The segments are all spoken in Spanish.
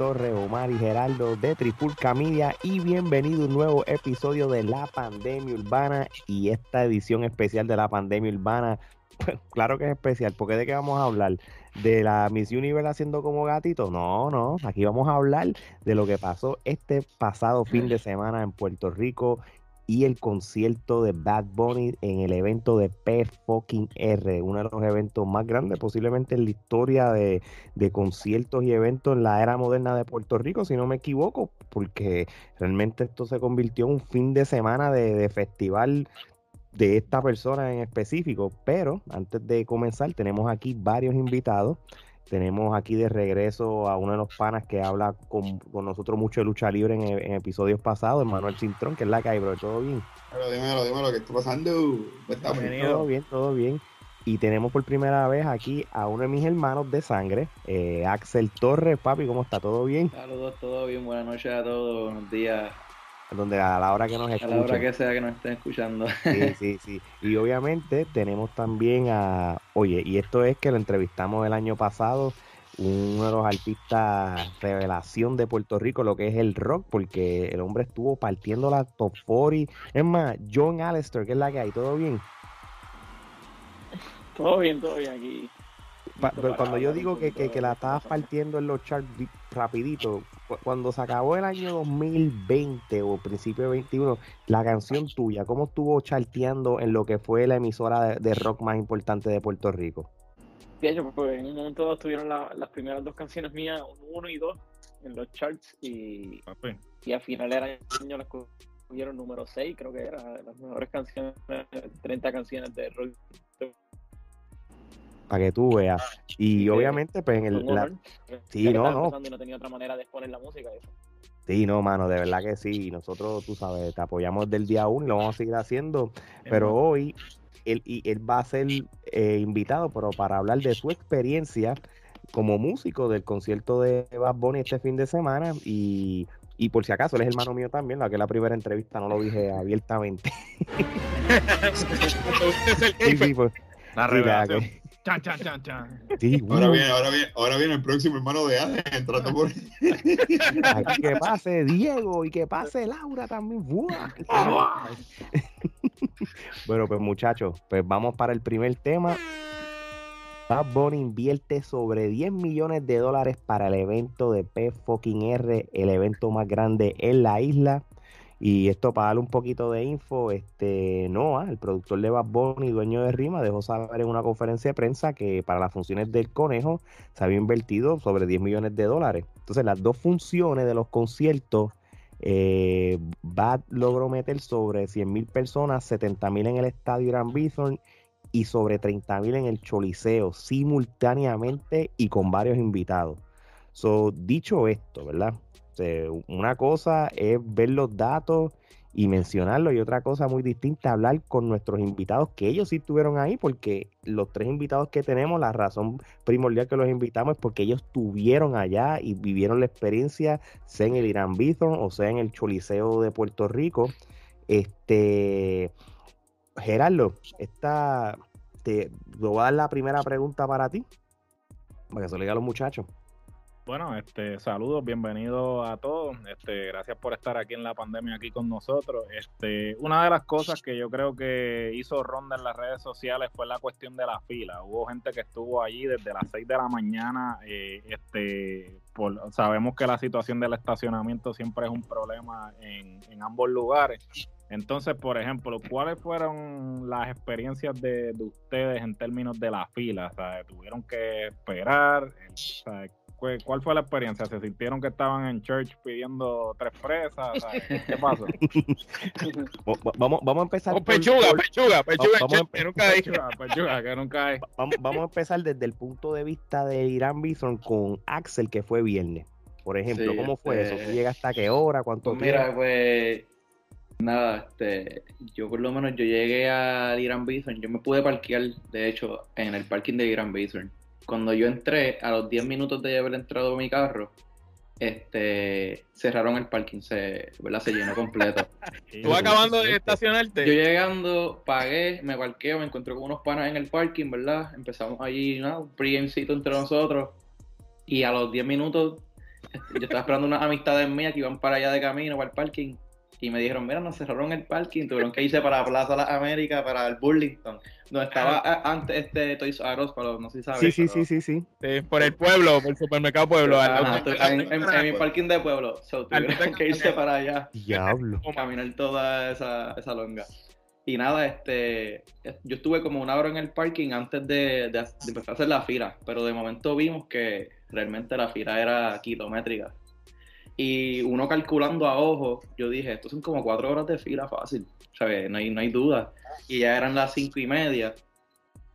Torres, Omar y Geraldo de Tripulca Media y bienvenido a un nuevo episodio de La Pandemia Urbana y esta edición especial de La Pandemia Urbana, pues, claro que es especial, porque de qué vamos a hablar? ¿De la Miss Universe haciendo como gatito? No, no, aquí vamos a hablar de lo que pasó este pasado fin de semana en Puerto Rico y el concierto de Bad Bunny en el evento de P fucking R, uno de los eventos más grandes posiblemente en la historia de, conciertos y eventos en la era moderna de Puerto Rico, si no me equivoco, porque realmente esto se convirtió en un fin de semana de, de festival de esta persona en específico. Pero antes de comenzar, tenemos aquí varios invitados. Tenemos aquí de regreso a uno de los panas que habla con, nosotros mucho de lucha libre en, episodios pasados, Manuel Cintrón, que es la que bro. ¿Todo bien? Pero dímelo, dímelo, ¿qué está pasando? Todo bien, todo bien. Y tenemos por primera vez aquí a uno de mis hermanos de sangre, eh, Axel Torres. Papi, ¿cómo está? ¿Todo bien? Saludos, todo bien. Buenas noches a todos. Buenos días donde a la hora que nos escuchen. A la hora que sea que nos estén escuchando. Sí, sí, sí. Y obviamente tenemos también a, oye, y esto es que lo entrevistamos el año pasado, uno de los artistas revelación de Puerto Rico, lo que es el rock, porque el hombre estuvo partiendo la top 40. Es más, John Allister, que es la que hay, ¿todo bien? Todo bien, todo bien aquí pero cuando yo digo que, que, la estabas partiendo en los charts rapidito, cuando se acabó el año 2020 o principio de 21, la canción tuya, ¿cómo estuvo charteando en lo que fue la emisora de, rock más importante de Puerto Rico? De pues en un momento estuvieron las primeras dos canciones mías, uno y dos, en los charts y, ah, pues. y a final del año las cogieron número 6, creo que era las mejores canciones, 30 canciones de rock para que tú veas. Y obviamente, pues en el. La... Sí, no, no. no tenía otra manera de exponer la música. Eso. Sí, no, mano, de verdad que sí. Nosotros, tú sabes, te apoyamos del día uno y lo vamos a seguir haciendo. Pero hoy él, y él va a ser eh, invitado, pero para hablar de su experiencia como músico del concierto de Bad Bunny este fin de semana. Y, y por si acaso, él es hermano mío también, la que es la primera entrevista no lo dije abiertamente. la revelación. Chan, chan, chan, chan. ahora, viene, ahora, viene, ahora viene el próximo hermano de Ade entrando por. Aquí que pase Diego y que pase Laura también. bueno, pues muchachos, pues vamos para el primer tema. Bad Bunny invierte sobre 10 millones de dólares para el evento de P fucking R, el evento más grande en la isla. Y esto para darle un poquito de info, este Noah, el productor de Bad Bunny, dueño de Rima, dejó saber en una conferencia de prensa que para las funciones del conejo se había invertido sobre 10 millones de dólares. Entonces las dos funciones de los conciertos, eh, Bad logró meter sobre 100 mil personas, 70 mil en el estadio Irán Bithorn y sobre 30 mil en el Choliseo, simultáneamente y con varios invitados. So, dicho esto, ¿verdad? Este, una cosa es ver los datos y mencionarlo y otra cosa muy distinta hablar con nuestros invitados que ellos sí estuvieron ahí porque los tres invitados que tenemos la razón primordial que los invitamos es porque ellos estuvieron allá y vivieron la experiencia sea en el Irán Bithorn o sea en el Choliseo de Puerto Rico. Este Gerardo esta te voy a dar la primera pregunta para ti para que se lo diga a los muchachos bueno, este, saludos, bienvenidos a todos. Este, gracias por estar aquí en la pandemia aquí con nosotros. Este, una de las cosas que yo creo que hizo ronda en las redes sociales fue la cuestión de la fila. Hubo gente que estuvo allí desde las 6 de la mañana. Eh, este, por, sabemos que la situación del estacionamiento siempre es un problema en, en ambos lugares. Entonces, por ejemplo, ¿cuáles fueron las experiencias de, de ustedes en términos de la fila? O sea, ¿Tuvieron que esperar? O sea, ¿Cuál fue la experiencia? ¿Se sintieron que estaban en church pidiendo tres fresas? ¿Qué pasó? vamos, vamos a empezar. Oh, pechuga, pechuga, pechuga, vamos, que nunca hay. Pechuga, que nunca hay. Vamos, vamos, a empezar desde el punto de vista de Irán Bison con Axel, que fue viernes. Por ejemplo, ¿cómo fue eso? ¿Tú este, llegaste a qué hora? ¿Cuánto pues Mira, pues nada, este, yo por lo menos yo llegué a Irán Bison, yo me pude parquear, de hecho, en el parking de Irán Bison cuando yo entré, a los 10 minutos de haber entrado mi carro, este, cerraron el parking, se, se llegó completo. ¿Tú acabando de estacionarte? Yo llegando, pagué, me parqueo, me encontré con unos panas en el parking, ¿verdad? Empezamos ahí, ¿no? un pre entre nosotros. Y a los 10 minutos yo estaba esperando unas amistades mías que iban para allá de camino, para el parking, y me dijeron, mira, nos cerraron el parking, tuvieron que irse para Plaza Las Américas, para el Burlington, donde estaba antes este Toys R Us, para no sé si sabes. Sí, sí, sí, sí, sí, Por el pueblo, por el supermercado pueblo. en, mi parking de pueblo, tuvieron que irse para allá. Diablo. Caminar toda esa, esa longa. Y nada, este, yo estuve como una hora en el parking antes de, de, empezar a hacer la fila, pero de momento vimos que realmente la fila era kilométrica. Y uno calculando a ojo, yo dije, esto son como cuatro horas de fila fácil, ¿sabes? No hay, no hay duda. Y ya eran las cinco y media.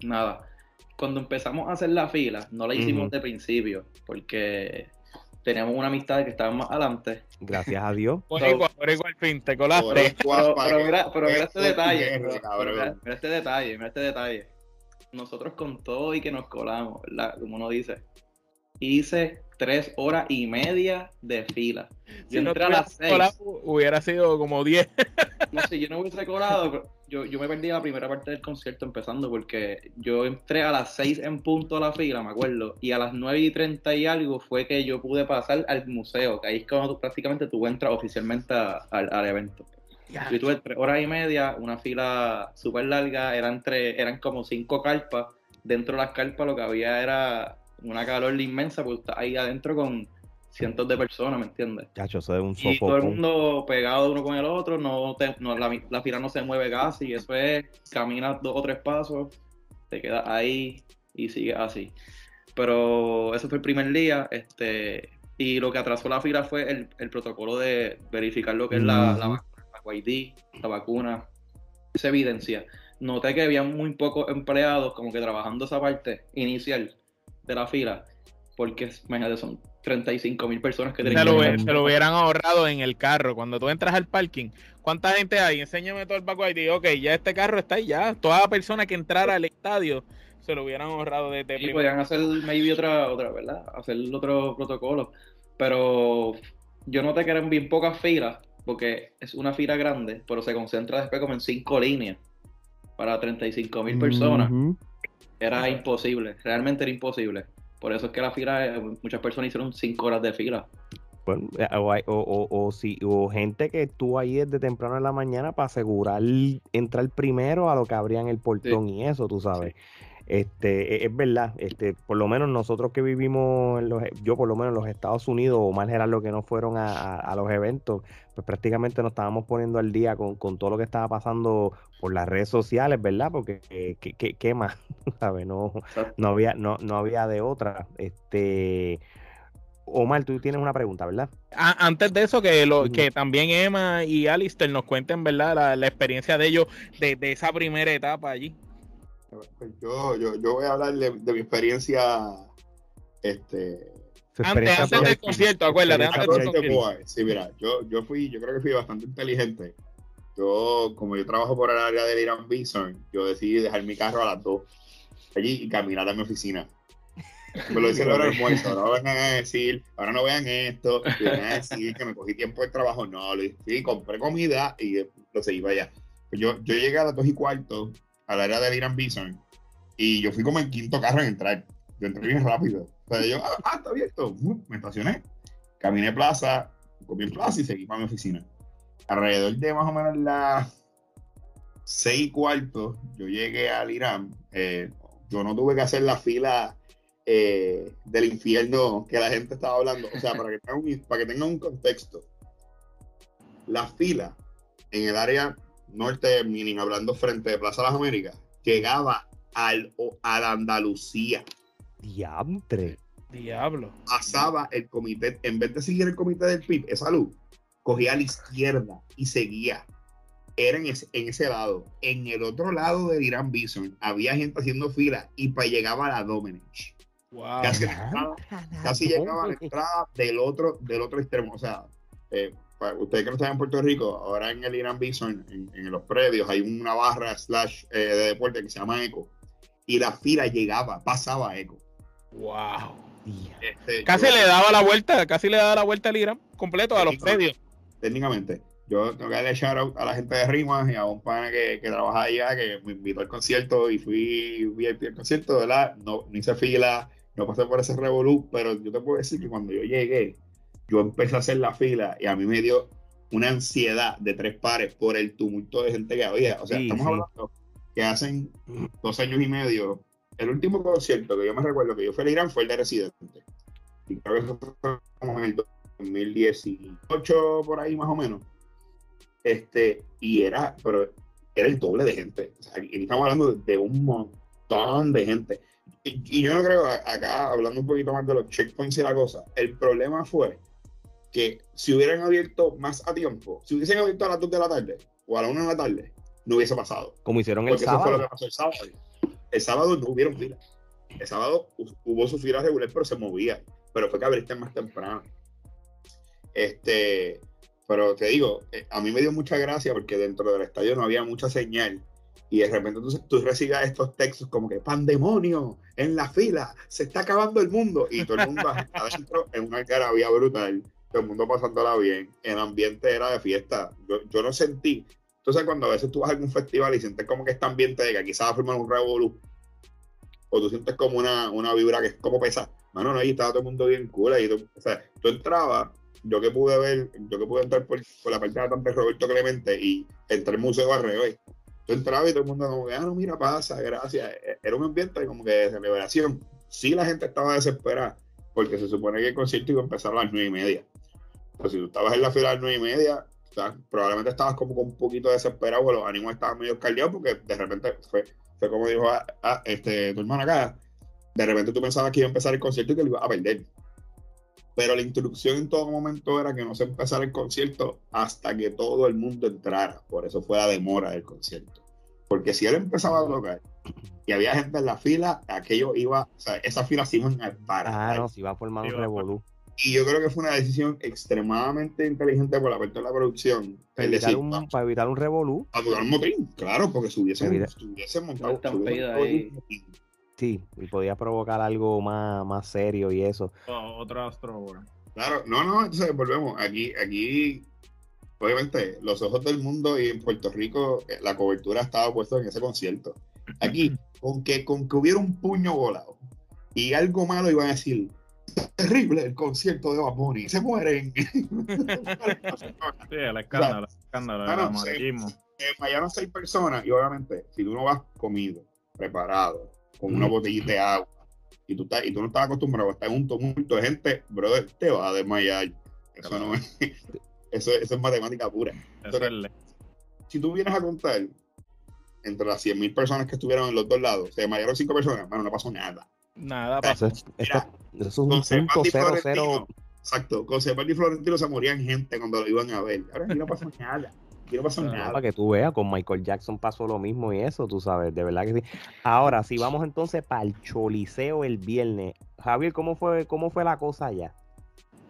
Nada. Cuando empezamos a hacer la fila, no la hicimos de principio, porque teníamos una amistad que estaba más adelante. Gracias a Dios. por igual, por igual, fin, te colaste. Pero, mira, pero mira este detalle. Mira, este detalle, mira este detalle. Nosotros con todo y que nos colamos, ¿verdad? Como uno dice. Hice tres horas y media de fila. Yo si entré a las seis. Hubiera sido como diez. no, si yo no hubiese colado, yo, yo me perdí la primera parte del concierto empezando porque yo entré a las seis en punto a la fila, me acuerdo, y a las nueve y treinta y algo fue que yo pude pasar al museo, que ahí es cuando prácticamente tú entras oficialmente al, evento. Yo tuve tres horas y media, una fila súper larga, eran, tres, eran como cinco carpas. Dentro de las carpas lo que había era una calor inmensa, porque está ahí adentro con cientos de personas, ¿me entiendes? Cacho, eso es un Y todo el mundo pegado uno con el otro, no, la, fila no se mueve casi, eso es, caminas dos o tres pasos, te quedas ahí y sigue así. Pero ese fue el primer día, este, y lo que atrasó la fila fue el, protocolo de verificar lo que es la, la, vacuna, la vacuna, esa evidencia. Noté que había muy pocos empleados como que trabajando esa parte inicial de la fila, porque imagínate, son 35 mil personas que se lo, se lo hubieran ahorrado en el carro. Cuando tú entras al parking, ¿cuánta gente hay? Enséñame todo el baco y ok, ya este carro está ahí, ya. Toda persona que entrara al estadio se lo hubieran ahorrado desde sí, podían hacer maybe otra, otra, ¿verdad? Hacer otro protocolo. Pero yo noté que eran bien pocas filas, porque es una fila grande, pero se concentra después como en cinco líneas para 35 mil personas. Era imposible, realmente era imposible. Por eso es que la fila, eh, muchas personas hicieron cinco horas de fila. Bueno, eh, o, o, si, o gente que estuvo ahí desde temprano en la mañana para asegurar entrar primero a lo que abrían el portón y eso, tú sabes. Este, es verdad, este, por lo menos nosotros que vivimos, en los, yo por lo menos en los Estados Unidos, o más general los que no fueron a, los eventos, pues prácticamente nos estábamos poniendo al día con, todo lo que estaba pasando por las redes sociales, ¿verdad? Porque eh, ¿qué, más? ¿Sabes? No, no, había, no, no había de otra. Este, Omar, tú tienes una pregunta, ¿verdad? Antes de eso, que lo, que también Emma y Alistair nos cuenten, ¿verdad? La, experiencia de ellos de, de esa primera etapa allí. Pues yo, yo, yo voy a hablar de, mi experiencia. Este, antes, del concierto, acuérdate. Sí, mira, yo, yo fui, yo creo que fui bastante inteligente. Yo, como yo trabajo por el área del Irán Bison, yo decidí dejar mi carro a las 2 allí y caminar a mi oficina. Me lo dicen ahora almuerzo, ahora no vengan a decir, ahora no vean esto, van a decir que me cogí tiempo de trabajo. No, lo sí, compré comida y lo seguí para allá. Yo, yo llegué a las 2 y cuarto al área del Irán Bison y yo fui como el quinto carro en entrar. Yo entré bien rápido. O yo, ah, ah está abierto. me estacioné. Caminé plaza, comí en plaza y seguí para mi oficina. Alrededor de más o menos las seis y cuarto, yo llegué al Irán. Eh, yo no tuve que hacer la fila eh, del infierno que la gente estaba hablando. O sea, para que tengan un, para que tengan un contexto. La fila en el área norte de Minin, hablando frente de Plaza de las Américas, llegaba al, a la Andalucía. Diantre. Diablo. Pasaba el comité, en vez de seguir el comité del PIB, esa luz, cogía a la izquierda y seguía. Era en ese, en ese lado. En el otro lado del Irán Bison había gente haciendo fila y para llegaba a la Domenech. Wow. Casi, llegaba a la entrada del otro, del otro extremo. O sea, eh, ustedes que no están en Puerto Rico, ahora en el Irán Bison, en, los predios, hay una barra slash eh, de deporte que se llama Eco. Y la fila llegaba, pasaba Eco. Wow. Este, casi le daba la vuelta, casi le daba la vuelta al Irán completo a los predios. Técnicamente. Yo tengo que darle shout out a la gente de Rimas y a un pana que, que trabaja allá, que me invitó al concierto y fui VIP al concierto, ¿verdad? No, no hice fila, no pasé por ese revolú, pero yo te puedo decir que cuando yo llegué, yo empecé a hacer la fila y a mí me dio una ansiedad de tres pares por el tumulto de gente que había. O sea, estamos hablando que hacen dos años y medio, el último concierto que yo me recuerdo que yo fui a Irán fue el de Residente. Y creo que eso fue como en el 2018, por ahí más o menos. Este, y era, pero era el doble de gente. O sea, aquí estamos hablando de un montón de gente. Y, yo no creo, acá hablando un poquito más de los checkpoints y la cosa, el problema fue que si hubieran abierto más a tiempo, si hubiesen abierto a las 2 de la tarde o a la 1 de la tarde, no hubiese pasado. Como hicieron el sábado. Eso fue lo que pasó el sábado. El sábado no hubieron filas. El sábado hubo su fila regular, pero se movía. Pero fue que abriste más temprano. Este, pero te digo, eh, a mí me dio mucha gracia porque dentro del estadio no había mucha señal. Y de repente tú, tú recibas estos textos como que pandemonio en la fila, se está acabando el mundo. Y todo el mundo adentro en una había brutal, todo el mundo pasándola bien. El ambiente era de fiesta. Yo, yo no sentí. Entonces, cuando a veces tú vas a algún festival y sientes como que este ambiente de que aquí se va a formar un revolú, o tú sientes como una, una vibra que es como pesa. Mano, no, ahí estaba todo el mundo bien cool. Y tú, o sea, tú entrabas yo que pude ver, yo que pude entrar por, la parte de de Roberto Clemente y entré al Museo Barreo, y yo entraba y todo el mundo como que, ah, no, mira, pasa, gracias. E, era un ambiente como que de celebración. Sí la gente estaba desesperada, porque se supone que el concierto iba a empezar a las nueve y media. Pero si tú estabas en la fila a las nueve y media, probablemente estabas como con un poquito desesperado, o los ánimos estaban medio caldeados, porque de repente fue, fue como dijo ah, ah, este, tu hermano acá, de repente tú pensabas que iba a empezar el concierto y que lo iba a perder pero la instrucción en todo momento era que no se empezara el concierto hasta que todo el mundo entrara. Por eso fue la demora del concierto. Porque si él empezaba a tocar y había gente en la fila, aquello iba, o sea, esas filas se iban a parar. Claro, se iba a formar un revolú. Y yo creo que fue una decisión extremadamente inteligente por la parte de la producción. Para, evitar, un, para evitar un revolú. Para durar un motín, claro, porque si hubiesen, montado. Sí, y podía provocar algo más, más serio y eso. otro astro, Claro, no, no, entonces volvemos. Aquí, aquí, obviamente, los ojos del mundo y en Puerto Rico eh, la cobertura estaba puesta en ese concierto. Aquí, con que, con que hubiera un puño volado y algo malo iban a decir, terrible el concierto de Bad se mueren. sí, el escándalo, el escándalo, el seis personas y obviamente, si tú no vas comido, preparado, con una botellita de agua y tú, estás, y tú no estás acostumbrado a estar en un tumulto de gente, brother, te vas a desmayar. Eso no es, eso, eso es matemática pura. si tú vienes a contar entre las 100.000 personas que estuvieron en los dos lados, se desmayaron 5 personas, bueno, no pasó nada. Nada pasó. Eso es, eso un punto cero, cero. Exacto, con Sebastián y Florentino se morían gente cuando lo iban a ver. Ahora no pasó nada. Quiero pasar nada. Para que tú veas, con Michael Jackson pasó lo mismo y eso, tú sabes, de verdad que sí. Ahora, si vamos entonces para el Choliseo el viernes. Javier, ¿cómo fue, cómo fue la cosa allá?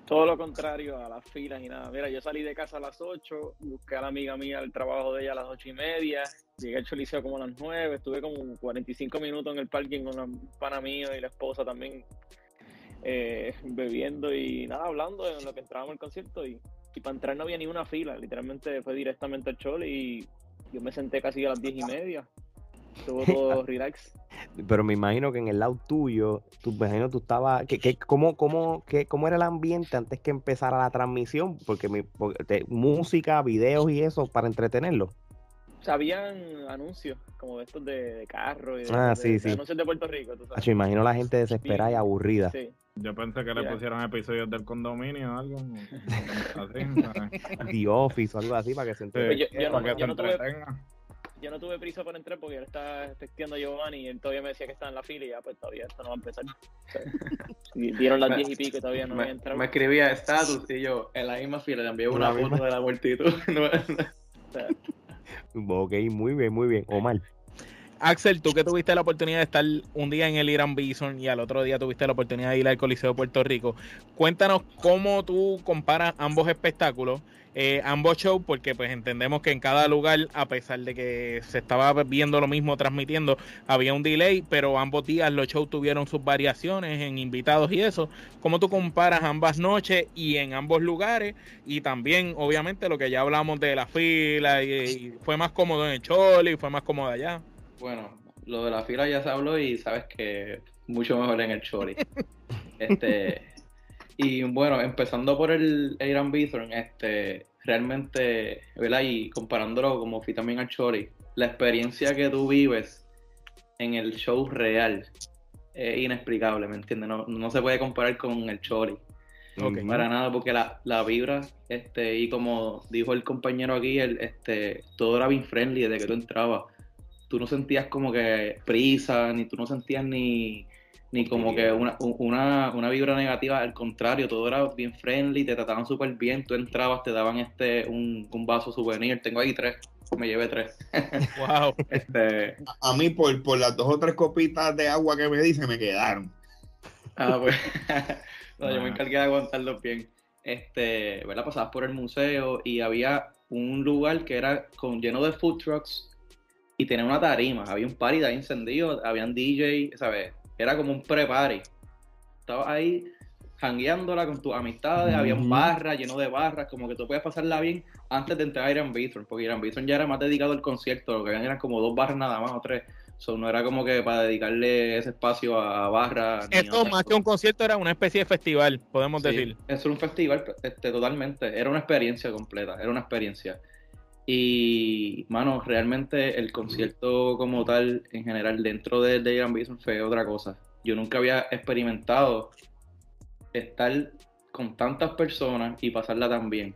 Todo lo contrario a las filas y nada. Mira, yo salí de casa a las 8, busqué a la amiga mía el trabajo de ella a las ocho y media, llegué al Choliseo como a las 9, estuve como 45 minutos en el parking con la pana mía y la esposa también eh, bebiendo y nada, hablando en lo que entrábamos al concierto y y para entrar no había ni una fila, literalmente fue directamente al chole y yo me senté casi a las diez y media. Estuvo todo relax. Pero me imagino que en el lado tuyo, tú, me imagino tú estabas, que, cómo, cómo, que, ¿cómo era el ambiente antes que empezara la transmisión? Porque, mi, música, videos y eso para entretenerlo. O habían anuncios como estos de, de carro y de, ah, sí, sí. anuncios de Puerto Rico. ¿tú sabes? imagino la gente desesperada y aburrida. Sí. Yo pensé que le pusieron episodios del condominio o algo así. The Office o algo así para que se entretenga. yo, no, tuve, yo no tuve prisa por entrar porque él estaba texteando a Giovanni y él todavía me decía que estaba en la fila y ya pues todavía esto no va a empezar. dieron las diez y pico y todavía no me, había entrado. Me escribía estatus y yo en la misma fila le envié una, foto de la multitud. ok, muy bien, muy bien. Omar. Axel, tú que tuviste la oportunidad de estar un día en el Irán Bison y al otro día tuviste la oportunidad de ir al Coliseo de Puerto Rico, cuéntanos cómo tú comparas ambos espectáculos, eh, ambos shows, porque pues entendemos que en cada lugar, a pesar de que se estaba viendo lo mismo transmitiendo, había un delay, pero ambos días los shows tuvieron sus variaciones en invitados y eso. ¿Cómo tú comparas ambas noches y en ambos lugares? Y también, obviamente, lo que ya hablamos de la fila y, fue más cómodo en el Choli, fue más cómodo allá. Bueno, lo de la fila ya se habló y sabes que mucho mejor en el Chori. este, Y bueno, empezando por el Aaron Bithorn, este, realmente, ¿verdad? Y comparándolo como fui también al Chori, la experiencia que tú vives en el show real es inexplicable, ¿me entiendes? No, se puede comparar con el Chori. Para nada, porque la, la, vibra, este, y como dijo el compañero aquí, el, este, todo era bien friendly desde que tú entrabas. Tú no sentías como que prisa, ni tú no sentías ni, ni como que una, una, una, vibra negativa, al contrario, todo era bien friendly, te trataban súper bien, tú entrabas, te daban este un, un vaso souvenir, tengo ahí tres, me llevé tres. wow. este... a, mí por, por las dos o tres copitas de agua que me dice me quedaron. Ah, pues yo me encargué de aguantarlos bien. Este, ¿verdad? Pasabas por el museo y había un lugar que era con, lleno de food trucks y tenía una tarima, había un party de ahí encendido, habían DJ, ¿sabes? Era como un pre-party. Estabas ahí jangueándola con tus amistades, había un barra lleno de barras, como que tú podías pasarla bien antes de entrar a Iran Bithorn, porque Iran Bithorn ya era más dedicado al concierto, lo que habían eran como dos barras nada más o tres. So, no era como que para dedicarle ese espacio a barras. Esto más que un concierto era una especie de festival, podemos decir. Eso era un festival este, totalmente, era una experiencia completa, era una experiencia. Y, mano, realmente el concierto como tal, en general, dentro de, de Iron Bison fue otra cosa. Yo nunca había experimentado estar con tantas personas y pasarla tan bien.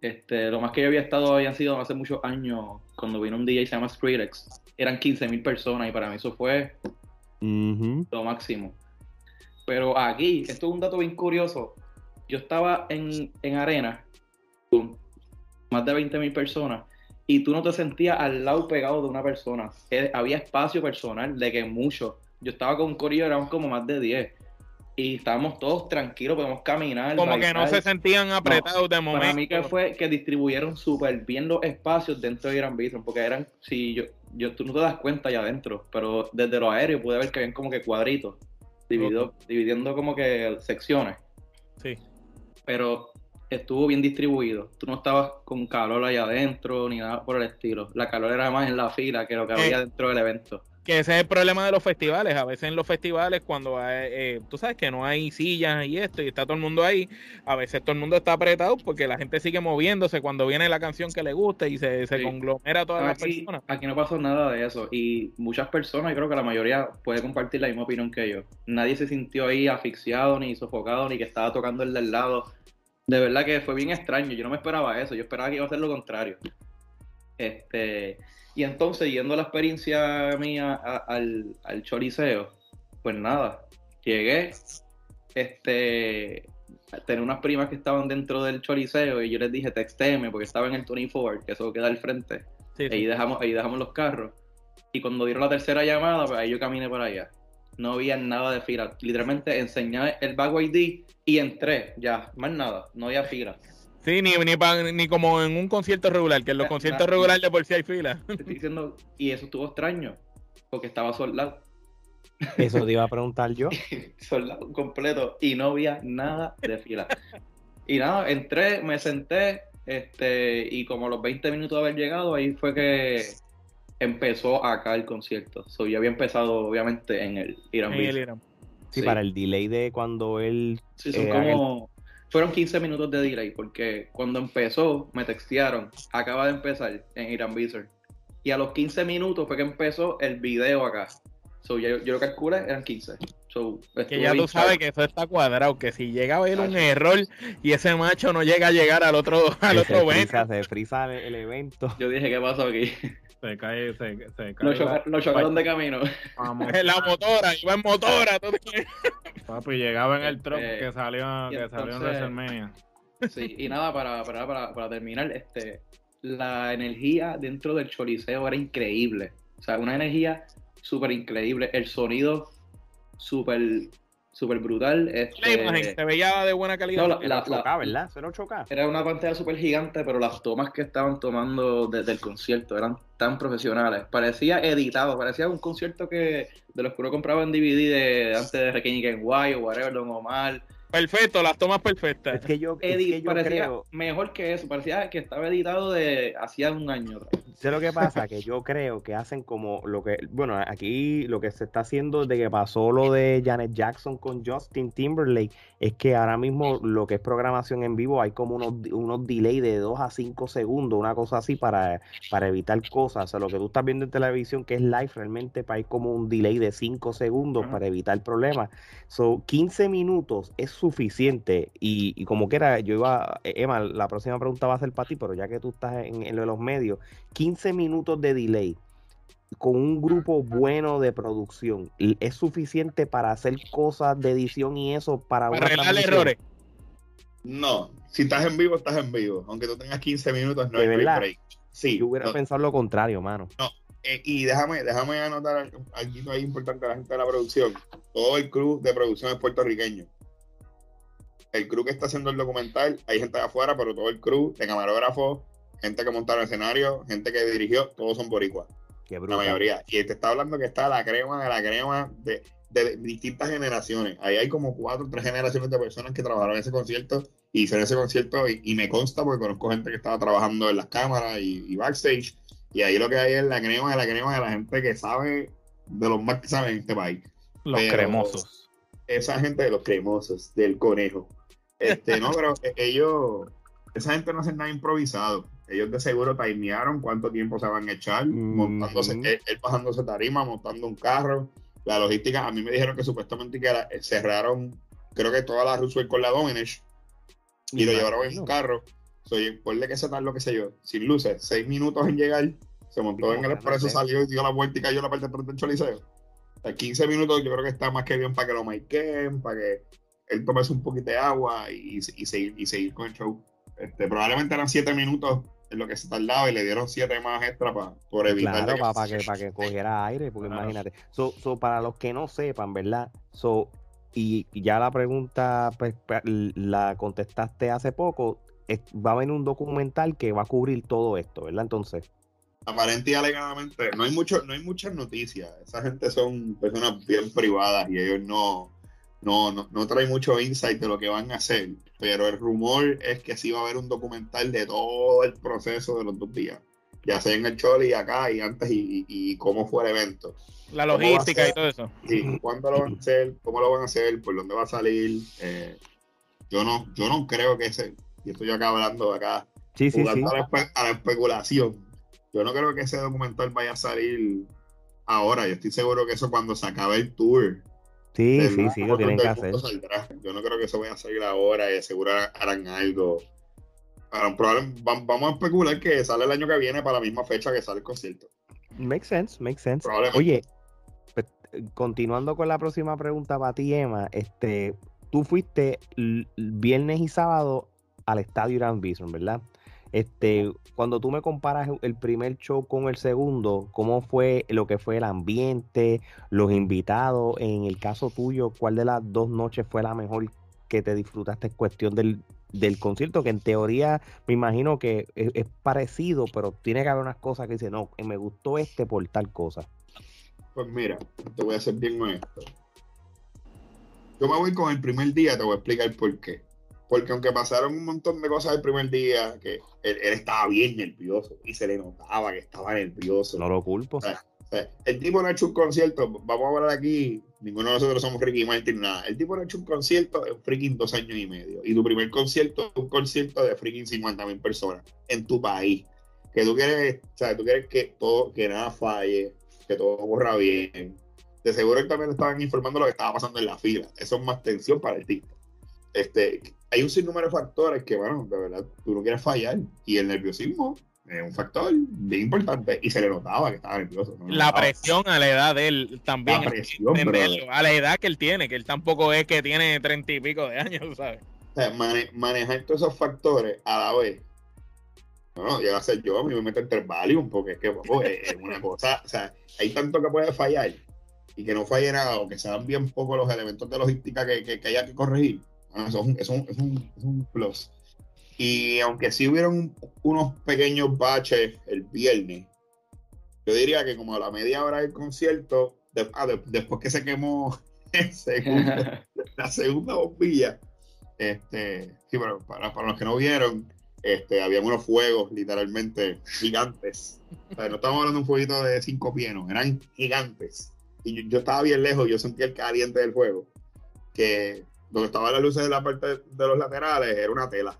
Este, lo más que yo había estado habían sido hace muchos años, cuando vino un DJ que se llama Skrillex. Eran 15.000 personas y para mí eso fue lo máximo. Pero aquí, esto es un dato bien curioso. Yo estaba en, en arena más de 20.000 personas y tú no te sentías al lado pegado de una persona. Eh, había espacio personal de que mucho. Yo estaba con un corillo, éramos como más de 10. Y estábamos todos tranquilos, podemos caminar. Como que no se sentían apretados de momento. Para mí que fue que distribuyeron súper bien los espacios dentro de Gran Bistro, porque eran, si yo, yo, tú no te das cuenta allá adentro, pero desde los aéreos pude ver que habían como que cuadritos, dividido, dividiendo como que secciones. Sí. Pero estuvo bien distribuido. Tú no estabas con calor allá adentro ni nada por el estilo. La calor era más en la fila que lo que había eh, dentro del evento. Que ese es el problema de los festivales. A veces en los festivales, cuando eh, tú sabes que no hay sillas y esto, y está todo el mundo ahí, a veces todo el mundo está apretado porque la gente sigue moviéndose cuando viene la canción que le gusta y se, se conglomera todas las personas. Aquí no pasó nada de eso. Y muchas personas, y creo que la mayoría puede compartir la misma opinión que yo. Nadie se sintió ahí asfixiado, ni sofocado, ni que estaba tocando el del lado de verdad que fue bien extraño. Yo no me esperaba eso. Yo esperaba que iba a ser lo contrario. Este, y entonces, yendo a la experiencia mía al, al Choliseo, pues nada, llegué, este, tenía unas primas que estaban dentro del Choliseo y yo les dije, textéme, porque estaba en el 24, que eso queda al frente. Ahí, dejamos, ahí dejamos los carros. Y cuando dieron la tercera llamada, pues ahí yo caminé por allá no había nada de fila. Literalmente enseñé el Bago ID y entré, ya, más nada, no había fila. Sí, ni, ni, ni como en un concierto regular, que en los conciertos regulares de por sí hay fila. estoy diciendo, y eso estuvo extraño, porque estaba soldado. Eso te iba a preguntar yo. soldado completo, y no había nada de fila. y nada, entré, me senté, este, y como a los 20 minutos de haber llegado, ahí fue que empezó acá el concierto. So, ya había empezado, obviamente, en el Irán. Sí, para el delay de cuando él. Sí, son como. Fueron 15 minutos de delay, porque cuando empezó, me textearon, acaba de empezar en Irán Bizarre. Y a los 15 minutos fue que empezó el video acá. So, yo, yo lo calculé, eran 15. que ya tú sabes que eso está cuadrado, que si llega a haber un error y ese macho no llega a llegar al otro, al otro se frisa, se frisa el, evento. Yo dije, ¿qué pasó aquí? Se cae, se, se cae. Lo, chocaron de camino. Vamos. la motora, iba en motora. Papi, llegaba en el truck este, que salió, que salió en WrestleMania. Sí, y nada, para, para, para, para terminar, este, la energía dentro del choliseo era increíble. O sea, una energía súper increíble. El sonido súper súper brutal. Este... se veía de buena calidad. No, la, la, ¿verdad? Era una pantalla súper gigante, pero las tomas que estaban tomando desde el concierto eran tan profesionales. Parecía editado, parecía un concierto que de los que uno compraba en DVD de antes de Requiem Guay o whatever, Don Omar. Perfecto, las tomas perfectas. Es que yo, parecía mejor que eso, parecía que estaba editado de hacía un año sé lo que pasa, que yo creo que hacen como lo que, bueno, aquí lo que se está haciendo desde que pasó lo de Janet Jackson con Justin Timberlake, es que ahora mismo lo que es programación en vivo hay como unos, unos delay de 2 a 5 segundos, una cosa así para, para evitar cosas. O sea, lo que tú estás viendo en televisión que es live, realmente hay como un delay de 5 segundos para evitar problemas. So, 15 minutos es suficiente y, y como que era, yo iba, Emma, la próxima pregunta va a ser para ti, pero ya que tú estás en, en los medios, 15 minutos de delay con un grupo bueno de producción es suficiente para hacer cosas de edición y eso para, para arreglar errores. No, si estás en vivo, estás en vivo. Aunque tú tengas 15 minutos, no hay break. Sí, Yo hubiera pensado lo contrario, mano. No, eh, y déjame, déjame anotar algo ahí importante a la gente de la producción. Todo el crew de producción es puertorriqueño. El crew que está haciendo el documental, hay gente de afuera, pero todo el crew de camarógrafos, gente que montaron el escenario, gente que dirigió, todos son boricuas. la mayoría. Y te está hablando que está la crema de la crema de, distintas generaciones. Ahí hay como cuatro o tres generaciones de personas que trabajaron en ese concierto y hicieron ese concierto y, me consta porque conozco gente que estaba trabajando en las cámaras y, backstage. Y ahí lo que hay es la crema de la crema de la gente que sabe, de los más que saben en este país. Los cremosos. Esa gente de los cremosos, del conejo. Este, no, pero e, ellos, esa gente no hace nada improvisado ellos de seguro timearon cuánto tiempo se van a echar, montándose, él, bajándose tarima, montando un carro. La logística, a mí me dijeron que supuestamente que eh, cerraron, creo que toda la Roosevelt con la Dominage y lo llevaron en un carro. Soy, ponle que se tal lo que sé yo, sin luces, seis minutos en llegar, se montó en el expreso, salió y dio la vuelta y cayó la parte de frente del choliseo. O 15 minutos yo creo que está más que bien para que lo maiquen, para que él tomese un poquito de agua y, y, seguir, y seguir con el show. Este, probablemente eran siete minutos en lo que se tardaba y le dieron siete más extra para por evitar. Claro, para, que, para que cogiera aire, porque imagínate. So, so, para los que no sepan, ¿verdad? So, y ya la pregunta pues, la contestaste hace poco. va a venir un documental que va a cubrir todo esto, ¿verdad? Entonces. Aparente y alegadamente, no hay mucho, no hay muchas noticias. Esa gente son personas bien privadas y ellos no, no, no, no trae mucho insight de lo que van a hacer, pero el rumor es que sí va a haber un documental de todo el proceso de los dos días, ya sea en el Choli acá y antes y, cómo fue el evento. La logística y todo eso. Sí, cuándo lo van a hacer, cómo lo van a hacer, por dónde va a salir. Eh, yo no, yo no creo que ese, y estoy acá hablando acá, sí, sí, A, la, especulación. Yo no creo que ese documental vaya a salir ahora. Yo estoy seguro que eso cuando se acabe el tour Sí, sí, sí, lo tienen que hacer. Yo no creo que eso vaya a salir ahora y seguro harán algo. vamos a especular que sale el año que viene para la misma fecha que sale el concierto. Makes sense, makes sense. Oye, pues, continuando con la próxima pregunta para ti, Emma, este, tú fuiste viernes y sábado al estadio Irán Bison, ¿verdad? Este, cuando tú me comparas el primer show con el segundo, ¿cómo fue lo que fue el ambiente, los invitados? En el caso tuyo, ¿cuál de las dos noches fue la mejor que te disfrutaste en cuestión del, concierto? Que en teoría me imagino que es, parecido, pero tiene que haber unas cosas que dicen, no, me gustó este por tal cosa. Pues mira, te voy a ser bien honesto. Yo me voy con el primer día, te voy a explicar por qué. Porque aunque pasaron un montón de cosas el primer día, que él, estaba bien nervioso y se le notaba que estaba nervioso. No lo culpo. el tipo no ha hecho un concierto, vamos a hablar aquí, ninguno de nosotros somos Ricky Martin, nada. El tipo no ha hecho un concierto en freaking dos años y medio. Y tu primer concierto es un concierto de freaking 50 mil personas en tu país. Que tú quieres, o sea, tú quieres que todo, que nada falle, que todo corra bien. De seguro también estaban informando lo que estaba pasando en la fila. Eso es más tensión para el tipo. Este, hay un sinnúmero de factores que, bueno, de verdad, tú no quieres fallar. Y el nerviosismo es un factor bien importante. Y se le notaba que estaba nervioso. La presión a la edad de él también. La presión, a la edad que él tiene, que él tampoco es que tiene treinta y pico de años, ¿sabes? O sea, manejar todos esos factores a la vez. No, llega a ser yo, a mí me meto en Valium, porque es que es, una cosa, o sea, hay tanto que puede fallar y que no falle nada, o que sean bien pocos los elementos de logística que, que, que haya que corregir Ah, eso es un, plus. Y aunque sí hubieron unos pequeños baches el viernes, yo diría que como a la media hora del concierto, ah, después que se quemó la segunda bombilla, este, sí, para, para, los que no vieron, este, había unos fuegos literalmente gigantes. no estamos hablando de un fueguito de cinco pies, eran gigantes. Y yo, estaba bien lejos, yo sentía el caliente del fuego, que donde estaban las luces de la parte de los laterales era una tela.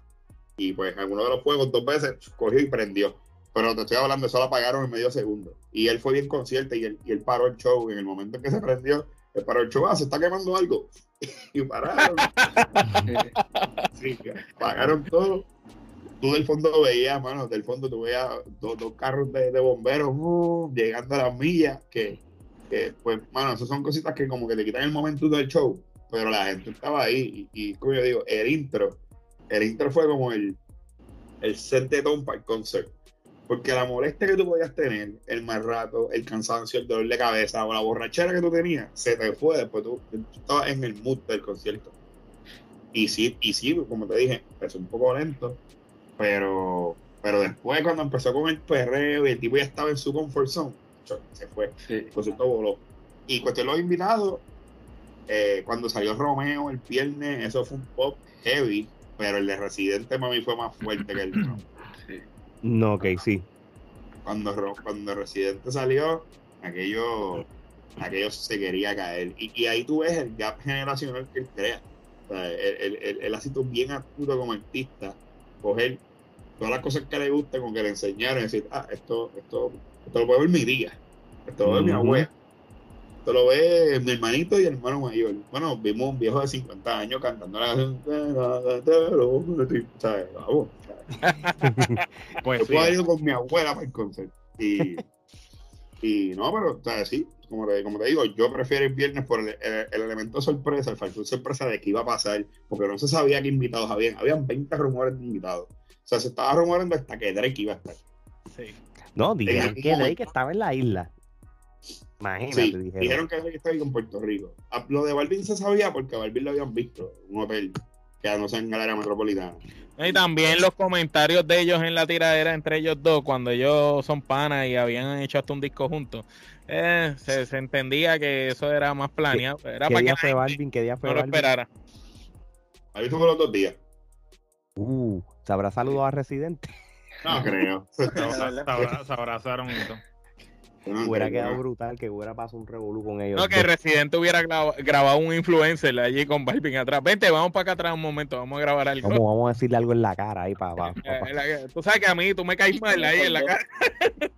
Y pues alguno de los fuegos dos veces cogió y prendió. Pero te estoy hablando, eso lo apagaron en medio segundo. Y él fue bien consciente y él, y él paró el show. En el momento en que se prendió, él paró el show, ah, se está quemando algo. y pararon. sí, apagaron todo tú del fondo veías, mano, del fondo tú veías dos, carros de, bomberos uh, llegando a las millas, que, pues, mano, esas son cositas que como que te quitan el momento del show, pero la gente estaba ahí y, como yo digo, el intro, el intro fue como el, el set de ton para el concert. Porque la molestia que tú podías tener, el mal rato, el cansancio, el dolor de cabeza o la borrachera que tú tenías, se te fue después tú, tú estabas en el mood del concierto. Y sí, y sí, como te dije, empezó un poco lento, pero, pero después, cuando empezó con el perreo y el tipo ya estaba en su comfort zone, se fue. Sí. El voló. Y cuestión los invitados, eh, cuando salió Romeo el viernes, eso fue un pop heavy, pero el de Residente mami fue más fuerte que el sí. No, ok, sí. Cuando, cuando Residente salió, aquello, aquello se quería caer. Y, y ahí tú ves el gap generacional que él crea. O sea, él, él, él, ha sido bien astuto como artista, coger todas las cosas que le gusten, con que le enseñaron y decir, ah, esto, esto, esto lo puedo ver mi día, esto lo ve mi abuela, esto lo ve mi hermanito y el hermano mayor. Bueno, vimos un viejo de 50 años cantando la ¿sabes? Vamos, pues Yo puedo ir con mi abuela para el concierto. Y, y no, pero, ¿sabes? Sí, como te, como te digo, yo prefiero el viernes por el, elemento sorpresa, el factor sorpresa de que iba a pasar, porque no se sabía qué invitados habían. Habían 20 rumores de invitados. O sea, se estaba rumorando hasta que Drake iba a estar. Sí. No, dijeron que Drake estaba en la isla. Imagínate, sí, dijeron. que Drake estaba en Puerto Rico. Ah, lo de Balvin se sabía porque a Balvin lo habían visto en un hotel que no sé en área metropolitana. Y también los comentarios de ellos en la tiradera entre ellos dos, cuando ellos son panas y habían hecho hasta un disco juntos, eh, se, entendía que eso era más planeado. Era ¿Qué para día que fue Balvin? ¿Qué día fue no lo esperara. ¿Has visto los dos días? Uh, ¿Se habrá saludado a Residente? No creo. se, abrazaron y hubiera quedado brutal que hubiera pasado un revolú con ellos. No, que Residente hubiera grabado un influencer allí con Balvin atrás. Vente, vamos para acá atrás un momento, vamos a grabar algo. Vamos, vamos a decirle algo en la cara ahí para abajo. Eh, tú sabes que a mí tú me caes mal ahí en la cara.